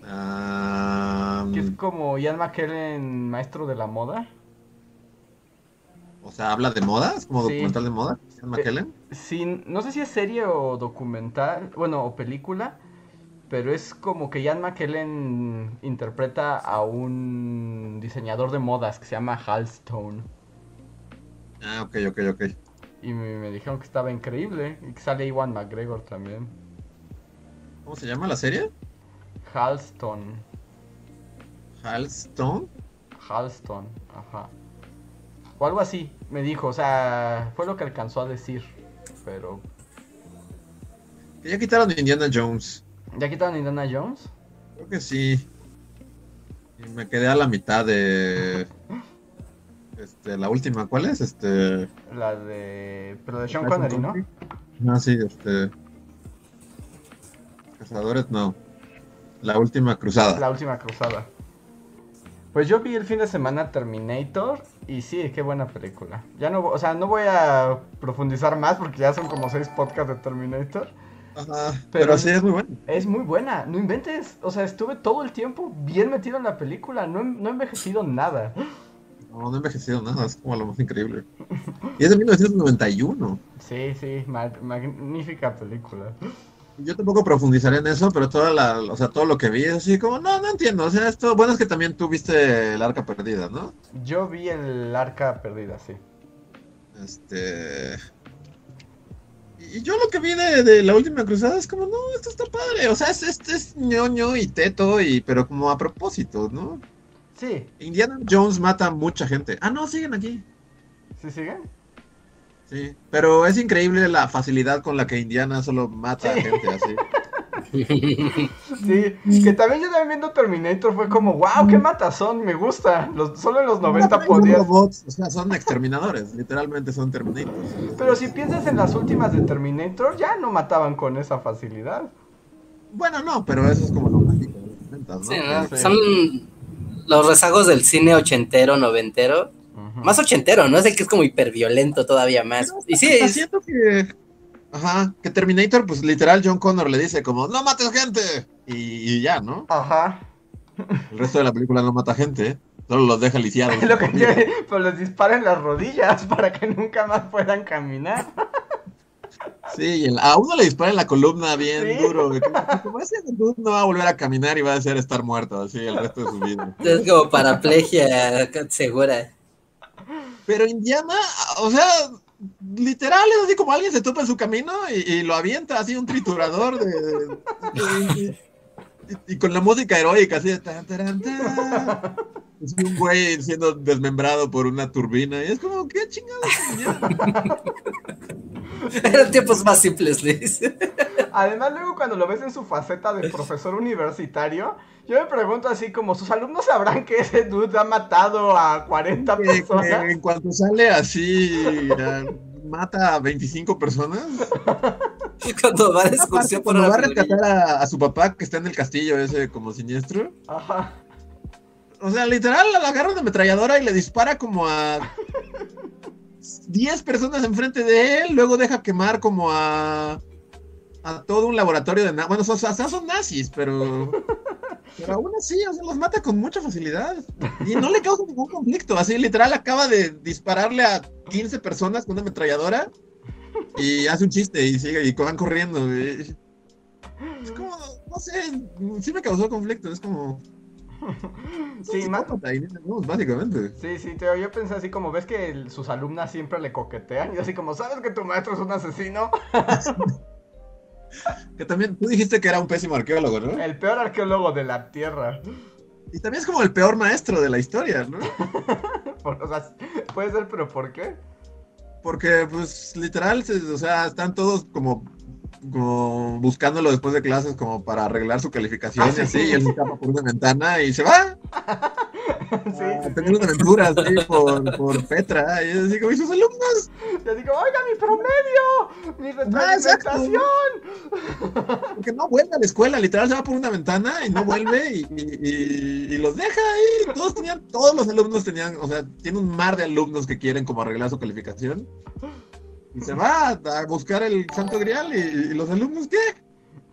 Ah, Que es como Ian McKellen, maestro de la moda. o sea, habla de moda, es como Sí. documental de moda. Ian McKellen. Sí, no sé si es serie o documental, bueno, o película, pero es como que Ian McKellen interpreta a un diseñador de modas que se llama Hal Stone. Ah, ok, ok, ok. Y me, me dijeron que estaba increíble y que sale Iwan McGregor también. ¿Cómo se llama la serie? Halston, Halstone. Halston, ajá. O algo así, me dijo, o sea, fue lo que alcanzó a decir, pero... Que ya quitaron Indiana Jones. ¿Ya quitaron Indiana Jones? Creo que sí. Y me quedé a la mitad de. Este, la última, ¿cuál es? Este. La de... Pero de Sean Connery, ¿no? Ah, sí, este. Cazadores, no. La última cruzada. La última cruzada. Pues yo vi el fin de semana Terminator y sí, qué buena película. Ya no, o sea, no voy a profundizar más porque ya son como seis podcasts de Terminator. Ajá, Pero- pero, sí es muy bueno. Es muy buena, no inventes. O sea, estuve todo el tiempo bien metido en la película, no, he- no he envejecido nada. No, no he envejecido nada, es como lo más increíble. Y es de 1991. Sí, sí, ma- magnífica película. Yo tampoco profundizaré en eso, pero toda la, o sea, todo lo que vi es así como, no, no entiendo. O sea, esto, bueno, es que también tú viste el arca perdida, ¿no? Yo vi el arca perdida, sí. Este. Y yo lo que vi de, de la última cruzada es como, no, esto está padre. O sea, es, es, es ñoño y teto, y, pero como a propósito, ¿no? Sí, Indiana Jones mata a mucha gente. Ah, no, siguen aquí. ¿sí siguen? Sí. Pero es increíble la facilidad con la que Indiana solo mata Sí. a gente así. Sí, que también yo también viendo Terminator fue como, wow, qué matazón, me gusta. Los, solo en los 90 Son podías. robots, o sea, son exterminadores. Literalmente son Terminators. Pero si piensas en las últimas de Terminator, ya no mataban con esa facilidad. Bueno, no, pero eso es como lo mágico de los 90, ¿no? Sí, ¿no? Sí. Son los rezagos del cine ochentero, noventero. Más ochentero, ¿no? Es el que es como hiperviolento todavía más. Pero Y sí, es- siento que. Ajá, que Terminator, pues literal, John Connor le dice como, no mates gente. Y, y ya, ¿no? Ajá. El resto de la película no mata gente, solo los deja lisiados. Es lo que quiere, pero les disparan las rodillas para que nunca más puedan caminar. Sí, y el- a uno le dispara en la columna bien Sí. duro. Como, ese dude no va a volver a caminar y va a desear estar muerto así el resto de su vida. es como paraplegia segura. Pero Indiana, o sea, literal es así como alguien se topa en su camino y, lo avienta así un triturador de, y, con la música heroica así de tan, taran, tan. Es un güey siendo desmembrado por una turbina y es como, ¿qué chingados? Eran tiempos más simples, Luis. Además, luego cuando lo ves en su faceta de profesor universitario, yo me pregunto así como, ¿sus alumnos sabrán que ese dude ha matado a 40 Que- que personas? en cuanto sale así, mata a 25 personas. Cuando va Aparte, excursión por cuando va a rescatar a, a su papá que está en el castillo ese como siniestro. Ajá. O sea, literal, la agarra de ametralladora y le dispara como a 10 personas enfrente de él, luego deja quemar como a a todo un laboratorio de bueno, son, son nazis, pero pero aún así, o sea, los mata con mucha facilidad y no le causa ningún conflicto, así literal acaba de dispararle a 15 personas con una ametralladora y hace un chiste y sigue y van corriendo. es como, no sé, sí me causó conflicto, es como Sí, Jones, básicamente. Sí, sí, Teo, yo pensé así como, ves que el- sus alumnas siempre le coquetean y así como, ¿sabes que tu maestro es un asesino? Que también, tú dijiste que era un pésimo arqueólogo, ¿no? El peor arqueólogo de la Tierra. Y también es como el peor maestro de la historia, ¿no? O sea, puede ser, pero ¿por qué? Porque, pues, literal, o sea, están todos como como buscándolo después de clases como para arreglar su calificación Ah, y sí. así, y él se escapa por una ventana y se va Sí, a tener una aventura así por, por Petra. Y así como, ¿y sus alumnos? yo digo, oiga, mi promedio, mi Ah, retroalimentación. Porque no vuelve a la escuela, literal se va por una ventana y no vuelve y, y- y- y los deja ahí. Todos tenían, todos los alumnos tenían, o sea, tiene un mar de alumnos que quieren como arreglar su calificación. Y se va a buscar el santo grial y, y los alumnos, ¿qué?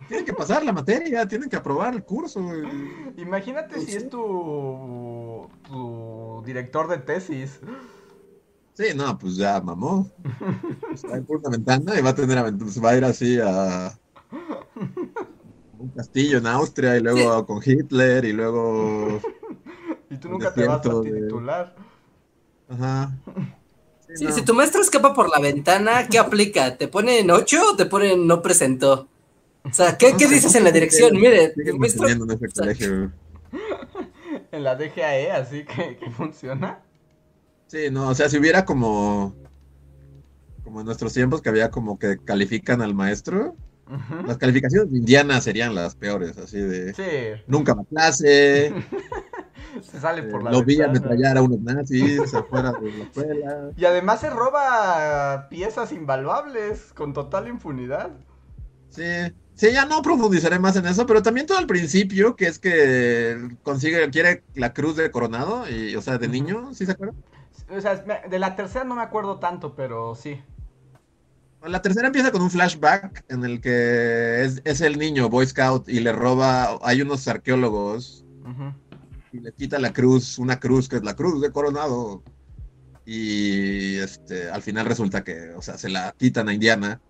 Tienen que pasar la materia, tienen que aprobar el curso. y- Imagínate si es tu, tu director de tesis. Sí, no, pues ya mamó. Ir por una ventana y va a tener aventuras, va a ir así a un castillo en Austria y luego con Hitler y luego Y tú Un nunca te vas a de- titular. Ajá. Sí, no. Si tu maestro escapa por la ventana, ¿qué aplica? ¿Te ponen 8 o te ponen no presentó? O sea, ¿qué, qué dices en la dirección? Mire, tu maestro... en ese colegio. En la DGAE, así que, que funciona. Sí, no, o sea, si hubiera como como en nuestros tiempos que había como que califican al maestro, las calificaciones de Indiana serían las peores, así de Sí, nunca va a clase, se sale por la lo vi ametrallar a unos nazis afuera de la escuela. Y además se roba piezas invaluables con total impunidad. Sí, sí, ya no profundizaré más en eso, pero también todo al principio, que es que consigue, quiere la cruz de Coronado, y, o sea, de niño, ¿sí se acuerdan? O sea, de la tercera no me acuerdo tanto, pero sí. La tercera empieza con un flashback en el que es, es el niño, Boy Scout, y le roba, hay unos arqueólogos, Ujú. Y le quita la cruz, una cruz que es la cruz de Coronado, y este, al final resulta que, o sea, se la quitan a Indiana,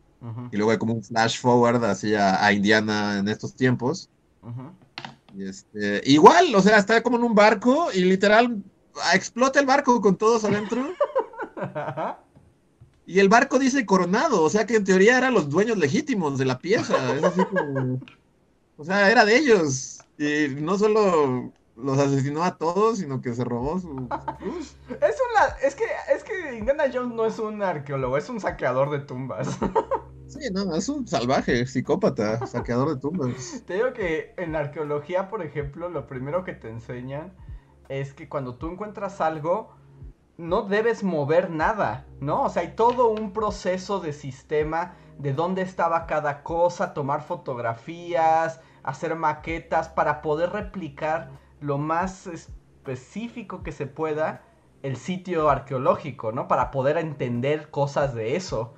y luego hay como un flash forward así a, a Indiana en estos tiempos. Y este, igual, o sea, está como en un barco y literal explota el barco con todos adentro. Y el barco dice Coronado, o sea que en teoría eran los dueños legítimos de la pieza. Es así como. O sea, era de ellos. Y no solo los asesinó a todos, sino que se robó su. cruz. Es una, es que, es que Indiana Jones no es un arqueólogo, es un saqueador de tumbas. Sí, no, es un salvaje, psicópata, saqueador de tumbas. Te digo que en arqueología, por ejemplo, lo primero que te enseñan es que cuando tú encuentras algo, no debes mover nada, ¿no? O sea, hay todo un proceso de sistema de dónde estaba cada cosa, tomar fotografías, hacer maquetas para poder replicar lo más específico que se pueda el sitio arqueológico, ¿no? Para poder entender cosas de eso.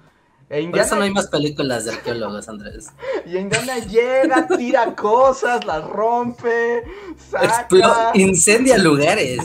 E Por eso Indiana- no hay más películas de arqueólogos, Andrés. y Indiana llega, tira cosas, las rompe, Explo- saca. incendia lugares.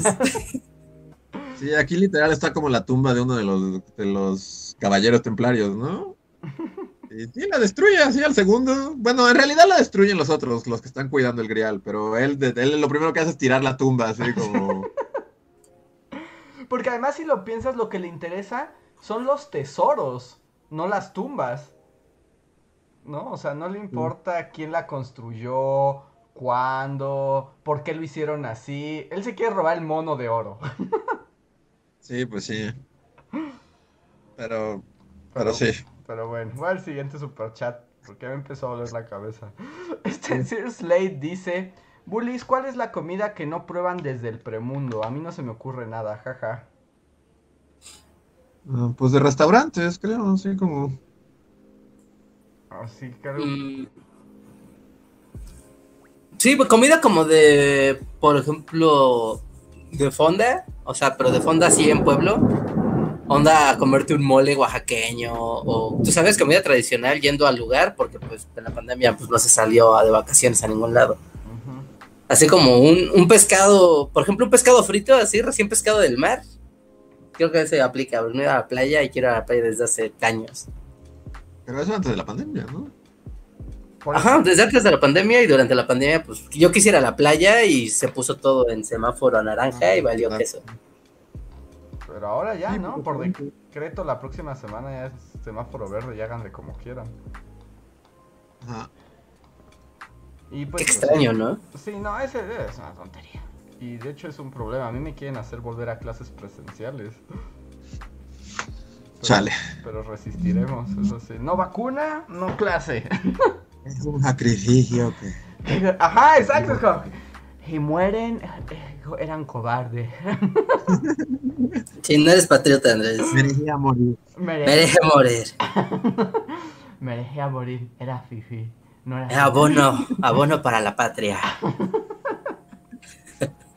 Sí, aquí literal está como la tumba de uno de los, de los caballeros templarios, ¿no? Y sí, la destruye así al segundo. Bueno, en realidad la destruyen los otros, los que están cuidando el grial, pero él, él lo primero que hace es tirar la tumba, así como... Porque además, si lo piensas, lo que le interesa son los tesoros, no las tumbas. ¿No? O sea, no le importa quién la construyó, cuándo, por qué lo hicieron así. Él se quiere robar el mono de oro. Sí, pues sí. Pero, pero sí. Pero bueno, voy al siguiente superchat porque me empezó a doler la cabeza. Este Sir Slade dice: Bullies, ¿cuál es la comida que no prueban desde el premundo? A mí no se me ocurre nada, jaja. Ah, Pues de restaurantes, creo, así como... Así que. Mm. Sí, pues comida como de, por ejemplo, de fonda, o sea, pero de fonda así en pueblo. Onda a comerte un mole oaxaqueño o, tú sabes, comida tradicional yendo al lugar porque pues en la pandemia pues no se salió a- de vacaciones a ningún lado. Así como un, un pescado, por ejemplo, un pescado frito, así recién pescado del mar. Creo que se aplica. Me voy a la playa y quiero ir a la playa desde hace años. Pero eso antes de la pandemia, ¿no? Ajá, desde antes de la pandemia y durante la pandemia, pues yo quisiera la playa y se puso todo en semáforo naranja y valió Ah, queso. Pero ahora ya, Sí, ¿no? Por decreto, la próxima semana ya es semáforo verde y háganle como quieran. Ajá. Y Qué pues, extraño, ¿no? Sí, no, ese es una tontería. Y de hecho es un problema. A mí me quieren hacer volver a clases presenciales. Chale. Pero resistiremos, eso sí. No vacuna, no clase. Es un sacrificio que. Ajá, exacto. Y mueren, eran cobardes. Si no eres patriota, Andrés. Merecía morir. Merece morir. Merecía morir, era fifi. No era abono, abono para la patria.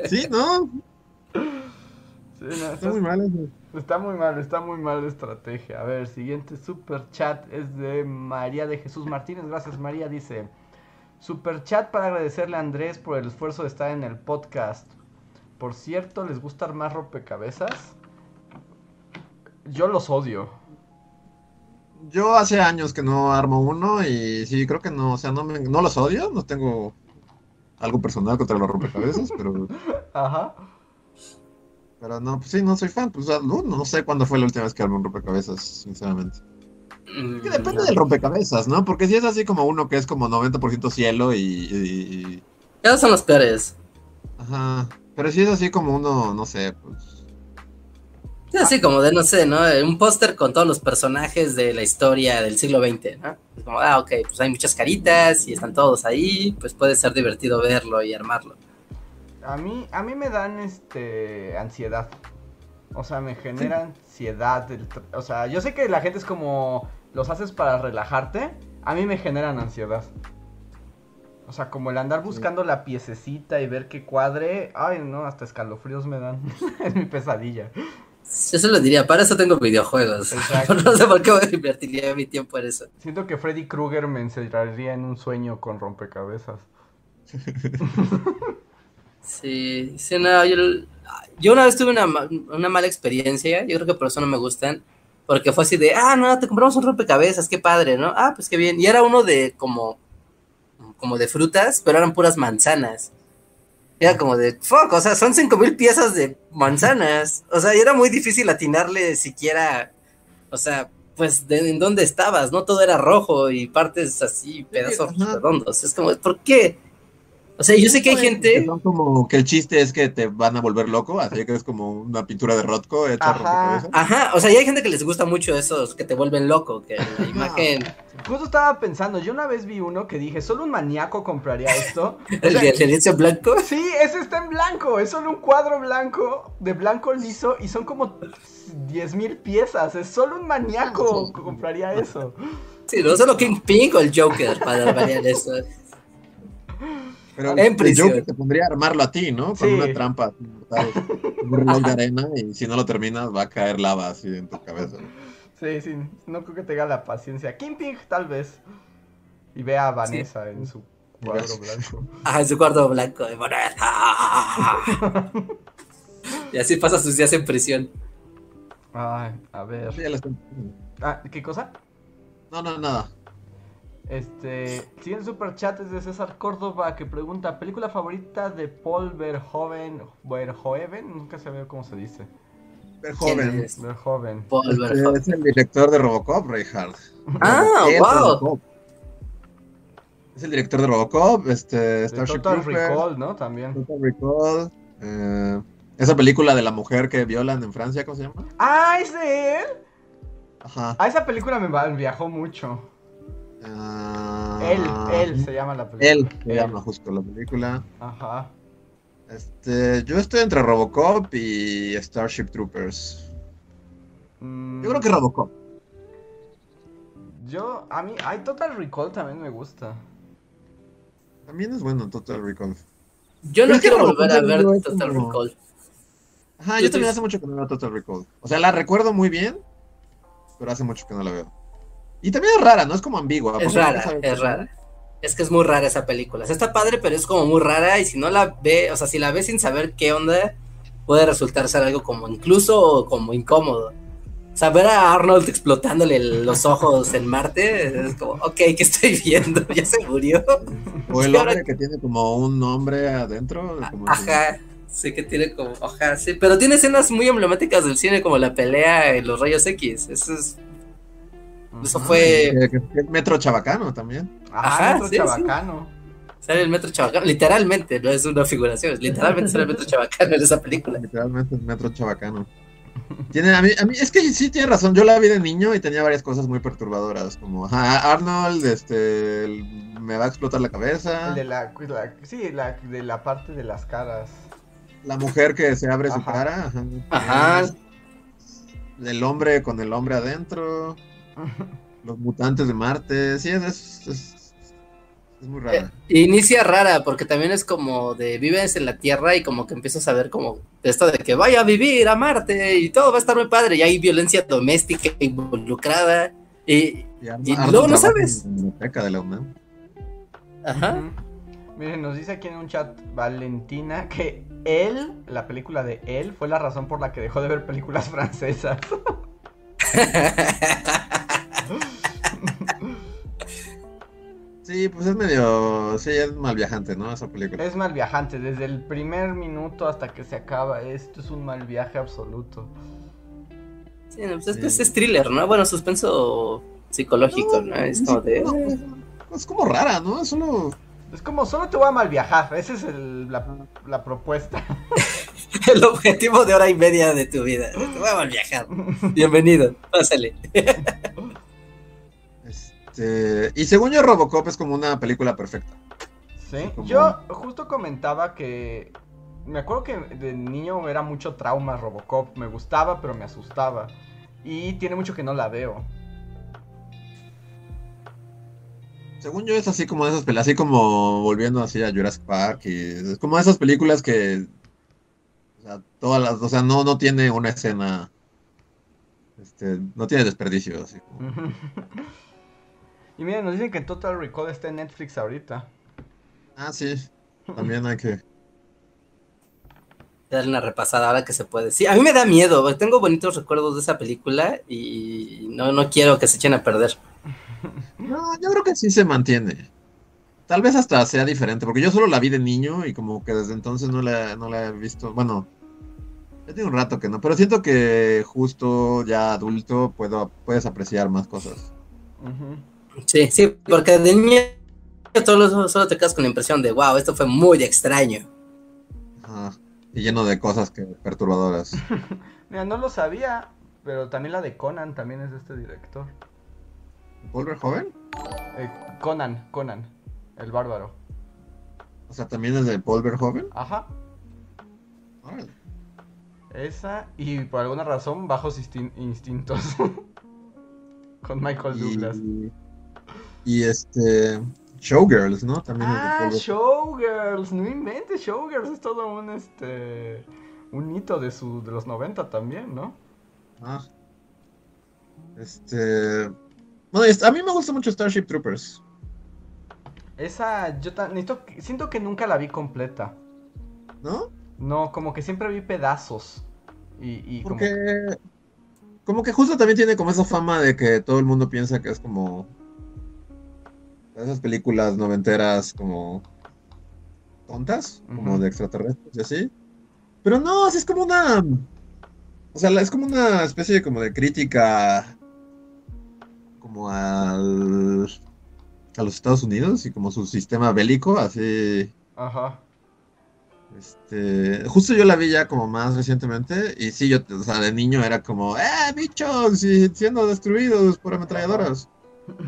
Sí, ¿no? Sí, no, Está está, muy mal eso. está muy mal, está muy mal la estrategia. A ver, siguiente super chat es de María de Jesús Martínez. Gracias, María. Dice: Super chat para agradecerle a Andrés por el esfuerzo de estar en el podcast. Por cierto, ¿les gusta armar rompecabezas? Yo los odio. Yo hace años que no armo uno y sí, creo que no, o sea, no, me- no los odio, no tengo algo personal contra los rompecabezas, pero, Ajá. pero no, pues sí, no soy fan, pues o sea, no, no sé cuándo fue la última vez que armé un rompecabezas, sinceramente. Mm, Que depende no. del rompecabezas, ¿no? Porque si es así como uno que es como 90% cielo y, y- y- Esos son los peores. Ajá, pero si es así como uno, no sé, pues... Sí, así como de, no sé, ¿no? Un póster con todos los personajes de la historia del siglo XX, ¿no? Es como, ah, ok, pues hay muchas caritas y están todos ahí, pues puede ser divertido verlo y armarlo. A mí, a mí me dan este ansiedad. O sea, me genera ansiedad. o sea, yo sé que la gente es como los haces para relajarte. A mí me generan ansiedad. O sea, como el andar buscando la piececita y ver que cuadre. Ay, no, hasta escalofríos me dan. es mi pesadilla. Yo se lo diría, para eso tengo videojuegos. Exacto. no sé por qué invertiría mi tiempo en eso. Siento que Freddy Krueger me encerraría en un sueño con rompecabezas. Sí, sí, no, yo, yo una vez tuve una, una mala experiencia, yo creo que por eso no me gustan, porque fue así de, ah, no, te compramos un rompecabezas, qué padre, ¿no? Ah, pues qué bien, y era uno de como, como de frutas, pero eran puras manzanas. Era como de, fuck, o sea, son cinco mil piezas de manzanas, o sea, y era muy difícil atinarle siquiera, o sea, pues, de, en dónde estabas, ¿no? Todo era rojo y partes así, pedazos Ajá. redondos, es como, ¿por qué? O sea, yo sé que hay gente... Que son como que el chiste es que te van a volver loco, así que es como una pintura de hecha Ajá. Ajá, o sea, y hay gente que les gusta mucho esos que te vuelven loco, que la imagen, Justo estaba pensando, yo una vez vi uno que dije, solo un maníaco compraría esto. el de el lienzo blanco. Sí, ese está en blanco, es solo un cuadro blanco, de blanco liso, y son como 10 mil piezas, es solo un maníaco que compraría eso. Sí, no solo King Pink o el Joker para variar eso. Pero En el prisión. Joker te pondría a armarlo a ti, ¿no? Con Sí. una trampa, ¿sabes? un de arena y si no lo terminas va a caer lava así en tu cabeza. Sí, sí, no creo que tenga la paciencia. King Pink, tal vez. Y vea a Vanessa en su cuadro blanco. Ajá, en su cuarto blanco de moneda. Y así pasa sus días en prisión. Ay, a ver. Ah, ¿Qué cosa? No, no, nada. Este, siguiente super chat es de César Córdoba que pregunta, ¿película favorita de Paul Verhoeven? Verhoeven, nunca se ve cómo se dice. Ver ¿Quién joven. es? Verhoeven. Paul Este, Verhoeven. es el director de Robocop, Reinhardt. Ah, Es wow. Robocop. Es el director de Robocop, este, Starship Total Troopers, Recall, ¿no? También. Total Recall, eh, esa película de la mujer que violan en Francia, ¿cómo se llama? Ah, ¿es de él? Ajá. Ah, esa película me viajó mucho. Ah, Él, él se llama la película. Él se llama justo la película. Ajá. Este, yo estoy entre Robocop y Starship Troopers. Mm, Yo creo que Robocop. Yo, a mí, ay, Total Recall también me gusta. También es bueno Total Recall. Yo Pero no quiero volver a ver no Total como- Recall. Ajá, Yo yo también estoy- hace mucho que no veo Total Recall. O sea, la recuerdo muy bien, pero hace mucho que no la veo. Y también es rara, no es como ambigua. Es no rara, es rara. Es que es muy rara esa película. O sea, está padre, pero es como muy rara. Y si no la ve, o sea, si la ves sin saber qué onda, puede resultar ser algo como incluso como incómodo. O sea, ver a Arnold explotándole los ojos en Marte, es como, ok, ¿qué estoy viendo? ¿Ya se murió? O el hombre que tiene como un nombre adentro. como que- Ajá, sí que tiene como, ajá, sí, pero tiene escenas muy emblemáticas del cine, como la pelea en los rayos X. Eso es, eso fue, Metro Chabacano también. Ajá, Ajá, otro sí, sí. chabacano. sale el metro chabacano, literalmente, no es una figuración, literalmente sale el metro chabacano en esa película. Literalmente es Metro Chabacano. Tiene, a mí, a mí, es que sí tiene razón, yo la vi de niño y tenía varias cosas muy perturbadoras, como ajá, Arnold, este, el- me va a explotar la cabeza, El de la, la- sí, la, de la parte de las caras. la mujer que se abre su cara, ajá, Ajá. el hombre con el hombre adentro, los mutantes de Marte, sí, es, es, es- es muy rara. Inicia rara, porque también es como de vives en la Tierra y como que empiezas a ver como esto de que vaya a vivir a Marte y todo va a estar muy padre. Y hay violencia doméstica involucrada. Y, Y, luego no sabes. En la biblioteca de la UNAM. ajá. Miren, nos dice aquí en un chat Valentina que él, la película de él, fue la razón por la que dejó de ver películas francesas. Sí, pues es medio, sí, es mal viajante, ¿no? Esa película. Es mal viajante, desde el primer minuto hasta que se acaba. Esto es un mal viaje absoluto. Sí, no, pues es que es thriller, ¿no? Bueno, suspenso psicológico, ¿no? Es como de. No, es como rara, ¿no? Es solo Es como, solo te voy a mal viajar. Esa es el- la, la propuesta. El objetivo de hora y media de tu vida. Te voy a viajar. Bienvenido, pásale. Este, y según yo, Robocop es como una película perfecta. Sí, Como- yo justo comentaba que me acuerdo que de niño era mucho trauma Robocop, me gustaba pero me asustaba y tiene mucho que no la veo. Según yo, es así como de esas películas, así como volviendo así a Jurassic Park. Y es como esas películas que. O sea, todas las. O sea, no, no tiene una escena. Este, no tiene desperdicio. Así como- y miren, nos dicen que Total Recall está en Netflix ahorita. Ah, sí. También hay que. Darle una repasada ahora que se puede. Sí, a mí me da miedo. Tengo bonitos recuerdos de esa película y no, no quiero que se echen a perder. No, yo creo que sí se mantiene. Tal vez hasta sea diferente, porque yo solo la vi de niño y como que desde entonces no la, no la he visto. Bueno, ya tiene un rato que no, pero siento que justo ya adulto puedo, puedes apreciar más cosas. Sí, sí, porque de niño solo, solo te quedas con la impresión de, wow, esto fue muy extraño. Ajá. Y lleno de cosas que perturbadoras. Mira, no lo sabía, pero también la de Conan también es de este director. ¿Volver joven? Eh, Conan, Conan, el bárbaro. O sea, también es de Paul Verhoeven. Ajá, Órale. esa y por alguna razón Bajos Instin- Instintos. Con Michael Douglas. Y, este. Showgirls, ¿no? También Ah, es de Paul Showgirls, no inventes, Showgirls es todo un este un hito de su de los 90 también, ¿no? Ah. Este. Est- a mí me gusta mucho Starship Troopers. Esa yo necesito que- siento que nunca la vi completa. ¿No? No, como que siempre vi pedazos. Y, y como Porque. Como que justo también tiene como esa fama de que todo el mundo piensa que es como. Esas películas noventeras como. tontas, como de extraterrestres y así. Pero no, así es como una. O sea, es como una especie de como de crítica. Como al. a los Estados Unidos y como su sistema bélico, así. Ajá. Este, justo yo la vi ya como más recientemente y sí, yo, o sea, de niño era como, ¡eh, bichos! Y siendo destruidos por ametralladoras.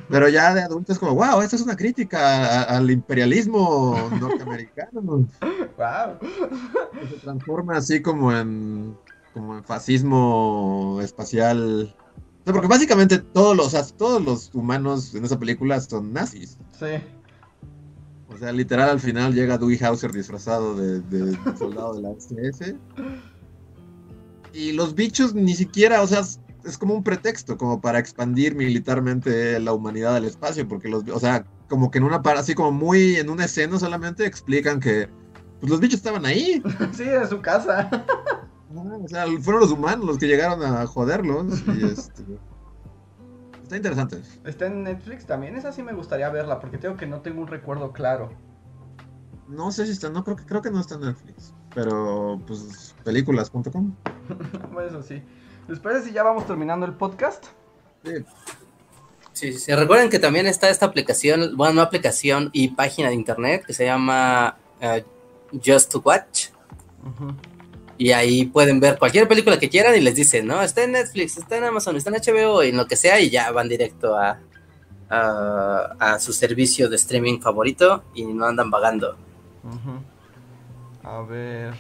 Pero ya de adulto es como, wow, esta es una crítica al imperialismo norteamericano. Wow. se transforma así como en, como en fascismo espacial. O sea, porque básicamente todos los, todos los humanos en esa película son nazis. Sí. O sea, literal al final llega Dewey Hauser disfrazado de, de soldado de la SS. Y los bichos ni siquiera, o sea, es, como un pretexto, como para expandir militarmente la humanidad al espacio, porque los, o sea, como que en una así como muy en una escena solamente explican que pues los bichos estaban ahí. Sí, en su casa. O sea, fueron los humanos los que llegaron a joderlos. Y este, está interesante. Está en Netflix también. Esa sí me gustaría verla porque tengo que no tengo un recuerdo claro. No sé si está, no creo que creo que no está en Netflix. Pero pues películas.com. Bueno, eso sí. ¿Les parece si ya vamos terminando el podcast? Sí. Sí, sí, sí. Recuerden que también está esta aplicación, bueno, no aplicación y página de internet que se llama eh, Just to Watch. Ujú. Y ahí pueden ver cualquier película que quieran y les dicen, no, está en Netflix, está en Amazon, está en HBO, en lo que sea, y ya van directo a, a, su servicio de streaming favorito y no andan vagando. A ver.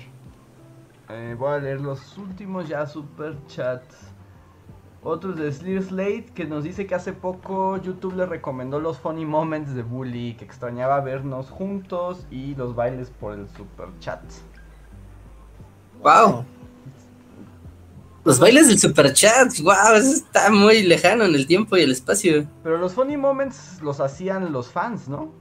eh, voy a leer los últimos ya super chats. Otros de Sleer Slate que nos dice que hace poco YouTube le recomendó los funny moments de Bully, que extrañaba vernos juntos y los bailes por el super chat. ¡Wow! Los bailes del super chat, wow, eso está muy lejano en el tiempo y el espacio. Pero los funny moments los hacían los fans, ¿no?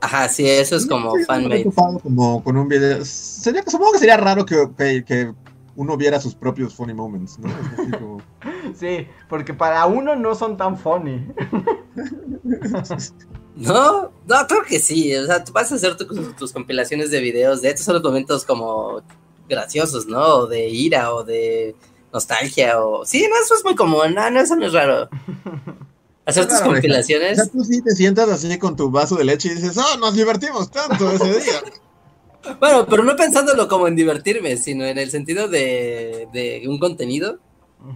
Ajá, sí, eso es como Sí, fanmade. Como con un video. Sería, supongo que sería raro que, que, que uno viera sus propios funny moments, ¿no? Es así como- Sí, porque para uno no son tan funny. No, no, creo que sí. O sea, tú vas a hacer tu- tus compilaciones de videos de estos son los momentos como graciosos, ¿no? O de ira o de nostalgia o... Sí, no, eso es muy común. No, no, eso no es raro. Hacer tus Claro, O compilaciones... sea, tú sí te sientas así con tu vaso de leche y dices, ¡oh, nos divertimos tanto ese día! Bueno, pero no pensándolo como en divertirme, sino en el sentido de, de un contenido.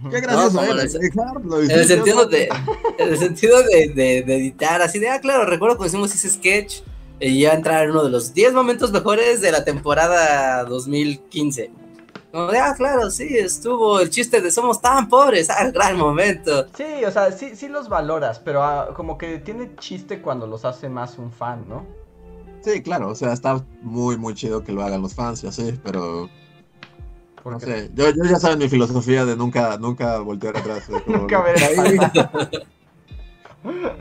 ¡Qué gracioso eres! en Exacto, lo En el sentido de, en el sentido de, de- de editar, así de, ah, claro, recuerdo cuando hicimos ese sketch y iba a entrar en uno de los 10 momentos mejores de la temporada 2015. Como de, ah, claro, sí, estuvo el chiste de somos tan pobres, ah, gran momento. Sí, o sea, sí, sí los valoras, pero ah, como que tiene chiste cuando los hace más un fan, ¿no? Sí, claro, o sea, está muy, muy chido que lo hagan los fans y así, pero no Porque sé. Yo, yo ya saben mi filosofía de nunca, nunca voltear atrás. como Nunca ver.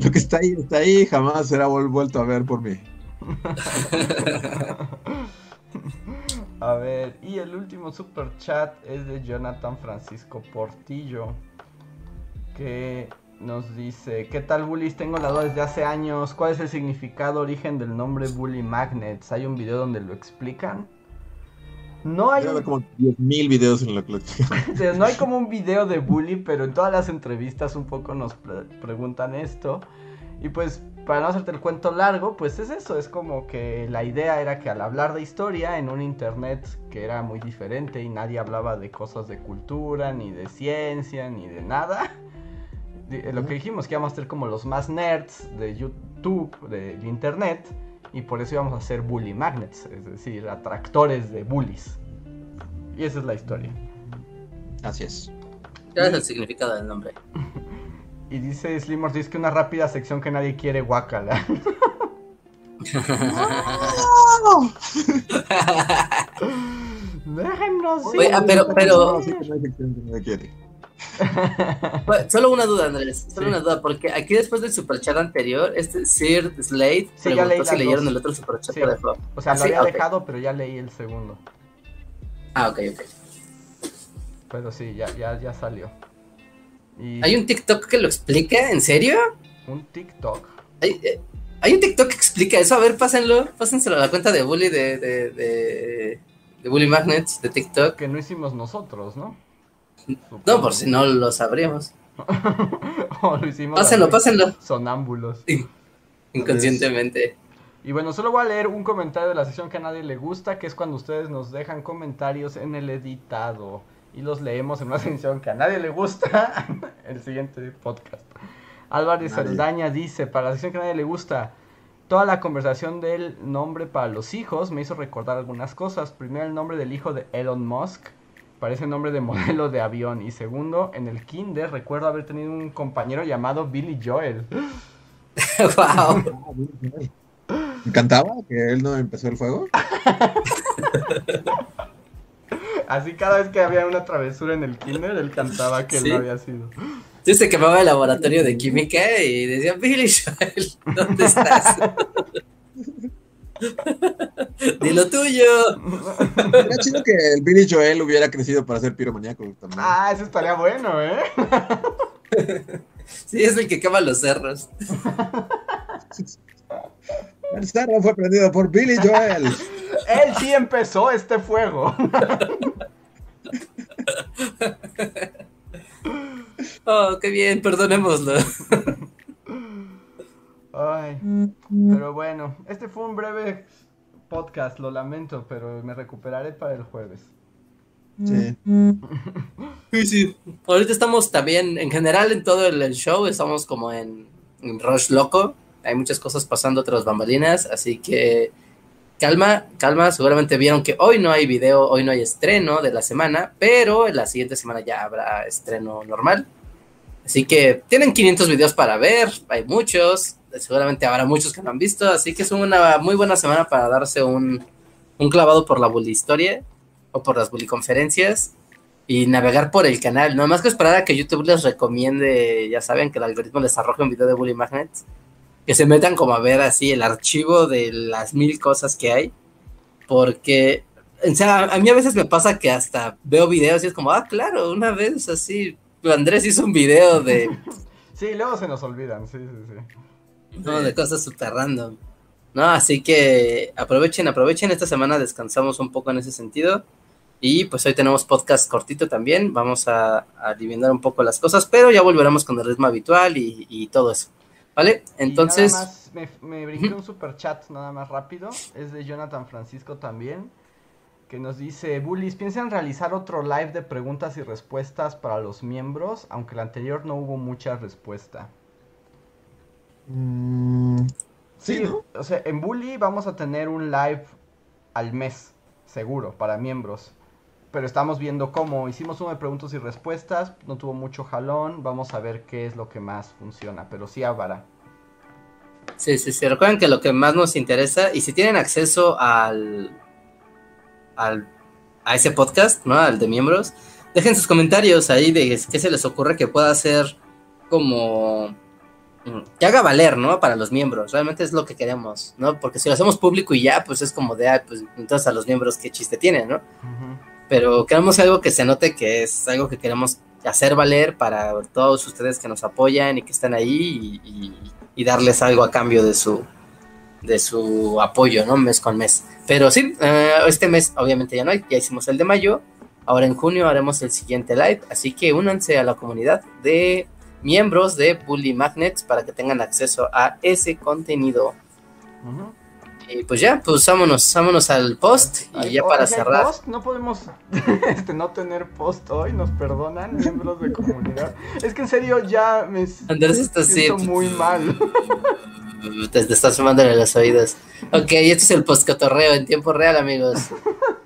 Lo que está ahí, está ahí, jamás será vuelto a ver por mí. A ver, y el último super chat es de Jonathan Francisco Portillo, que nos dice, ¿qué tal bullies? Tengo la duda desde hace años, ¿cuál es el significado, origen del nombre Bully Magnets? ¿Hay un video donde lo explican? No hay, un- como 10.000 videos en sea, no hay como un video de bully, pero en todas las entrevistas un poco nos pre- preguntan esto. Y pues, para no hacerte el cuento largo, pues es eso, es como que la idea era que al hablar de historia en un internet que era muy diferente y nadie hablaba de cosas de cultura, ni de ciencia, ni de nada. Lo que dijimos que íbamos a ser como los más nerds de YouTube, de, de internet, y por eso íbamos a ser bully magnets, es decir, atractores de bullies. Y esa es la historia. Así es. ¿Cuál es el significado del nombre? Y dice Slim Ortiz que una rápida sección que nadie quiere, guacala. Ah, pero- pero- Bueno, Solo una duda, Andrés, solo Sí. una duda, porque aquí después del superchat anterior, este Sir Slade Sí, ya leí preguntó si leyeron dos. el otro superchat Sí. O sea, lo había dejado, pero ya leí el segundo. Ah, ok, ok. Pero sí, ya, ya, ya salió. Y ¿Hay un TikTok que lo explica? ¿En serio? un TikTok. ¿Hay, eh, hay un TikTok que explica eso? A ver, pásenlo. Pásenselo a la cuenta de Bully de, de, de, de Bully Magnets de TikTok. Que no hicimos nosotros, ¿no? No, por si no lo sabríamos. o lo hicimos Pásenlo, sonámbulos. Inconscientemente. Y bueno, solo voy a leer un comentario de la sección que a nadie le gusta, que es cuando ustedes nos dejan comentarios en el editado. Y los leemos en una sección que a nadie le gusta, el siguiente podcast. Álvarez. Saldaña dice, para la sección que a nadie le gusta, toda la conversación del nombre para los hijos me hizo recordar algunas cosas. Primero, el nombre del hijo de Elon Musk, parece nombre de modelo de avión. Y segundo, en el kinder recuerdo haber tenido un compañero llamado Billy Joel. wow. ¿Me encantaba que él no empezó el fuego? Así cada vez que había una travesura en el kinder, él cantaba que él Sí. no había sido. Yo se quemaba el laboratorio de química y decía, Billy Joel, ¿dónde estás? Dilo tuyo. Era chido que el Billy Joel hubiera crecido para ser piromaníaco también. Ah, eso estaría bueno, ¿eh? Sí, es el que quema los cerros. El cerro fue prendido por Billy Joel. Él sí empezó este fuego. Oh, qué bien, perdonémoslo. Ay, pero bueno, este fue un breve podcast, lo lamento, pero me recuperaré para el jueves. Sí. Sí, sí. Ahorita estamos también, en general, en todo el, el show, estamos como en, en rush loco. Hay muchas cosas pasando tras bambalinas, así que calma, calma. Seguramente vieron que hoy no hay video, hoy no hay estreno de la semana, pero en la siguiente semana ya habrá estreno normal. Así que tienen 500 videos para ver, hay muchos, seguramente habrá muchos que no han visto, así que es una muy buena semana para darse un, un clavado por la bully historia o por las bully conferencias y navegar por el canal. No más que esperar a que YouTube les recomiende, ya saben, que el algoritmo les arroje un video de Bully Magnets, que se metan como a ver así el archivo de las mil cosas que hay, porque, o sea, a mí a veces me pasa que hasta veo videos y es como, ah, claro, una vez así, Andrés hizo un video de, Sí, luego se nos olvidan, sí, sí, sí. No, de cosas super random. No, así que aprovechen, aprovechen. Esta semana descansamos un poco en ese sentido. Y pues hoy tenemos podcast cortito también. Vamos a, a aliviar un poco las cosas, pero ya volveremos con el ritmo habitual y, y todo eso. ¿Vale? Entonces, Y nada más, me, me brinqué un super chat nada más rápido. Es de Jonathan Francisco también. Que nos dice: Bullies, ¿piensan realizar otro live de preguntas y respuestas para los miembros? Aunque el anterior no hubo mucha respuesta. Mm, sí, ¿no? o sea, en Bully vamos a tener un live al mes, seguro, para miembros. Pero estamos viendo cómo. Hicimos uno de preguntas y respuestas, no tuvo mucho jalón. Vamos a ver qué es lo que más funciona. Pero sí habrá. sí, sí, sí. Recuerden que lo que más nos interesa, y si tienen acceso al, al a ese podcast, ¿no? Al de miembros, dejen sus comentarios ahí de qué se les ocurre que pueda ser como que haga valer, ¿no? Para los miembros. Realmente es lo que queremos, ¿no? Porque si lo hacemos público y ya, pues es como de, ah, pues entonces a los miembros qué chiste tienen, ¿no? Pero queremos algo que se note que es algo que queremos hacer valer para todos ustedes que nos apoyan y que están ahí y, y- y darles algo a cambio de su de su apoyo, ¿no? Mes con mes. Pero sí, eh, este mes obviamente ya no hay, ya hicimos el de mayo, ahora en junio haremos el siguiente live, así que únanse a la comunidad de miembros de Bully Magnets para que tengan acceso a ese contenido. Ujú. Y pues ya, pues vámonos, vámonos al post y ya para ¿sí hay cerrar. post? No podemos este, no tener post hoy, nos perdonan, miembros de comunidad. Es que en serio ya me Andrés está así. siento muy mal. Te, te estás fumándole los oídos. Ok, este es el postcotorreo en tiempo real, amigos.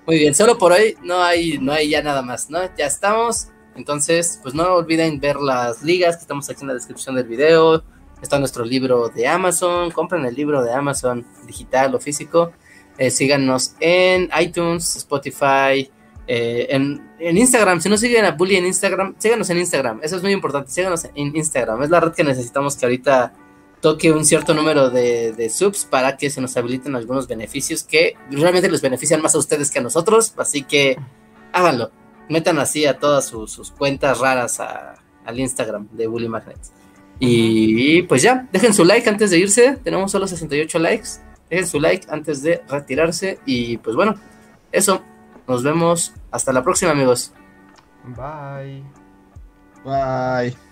Muy bien, solo por hoy no hay, no hay ya nada más, ¿no? Ya estamos. Entonces, pues no olviden ver las ligas que estamos aquí en la descripción del video. Está nuestro libro de Amazon. Compren el libro de Amazon, digital o físico. Eh, síganos en iTunes, Spotify, eh, en, Instagram. Si no siguen a Bully en Instagram, síganos en Instagram. Eso es muy importante. Síganos en Instagram. Es la red que necesitamos que ahorita toque un cierto número de, de subs para que se nos habiliten algunos beneficios que realmente les benefician más a ustedes que a nosotros. Así que háganlo. Metan así a todas sus, sus cuentas raras a- al Instagram de Bully Magnets. Y pues ya, dejen su like antes de irse. Tenemos solo 68 likes. Dejen su like antes de retirarse. Y pues bueno, eso. Nos vemos. Hasta la próxima, amigos. Bye. Bye.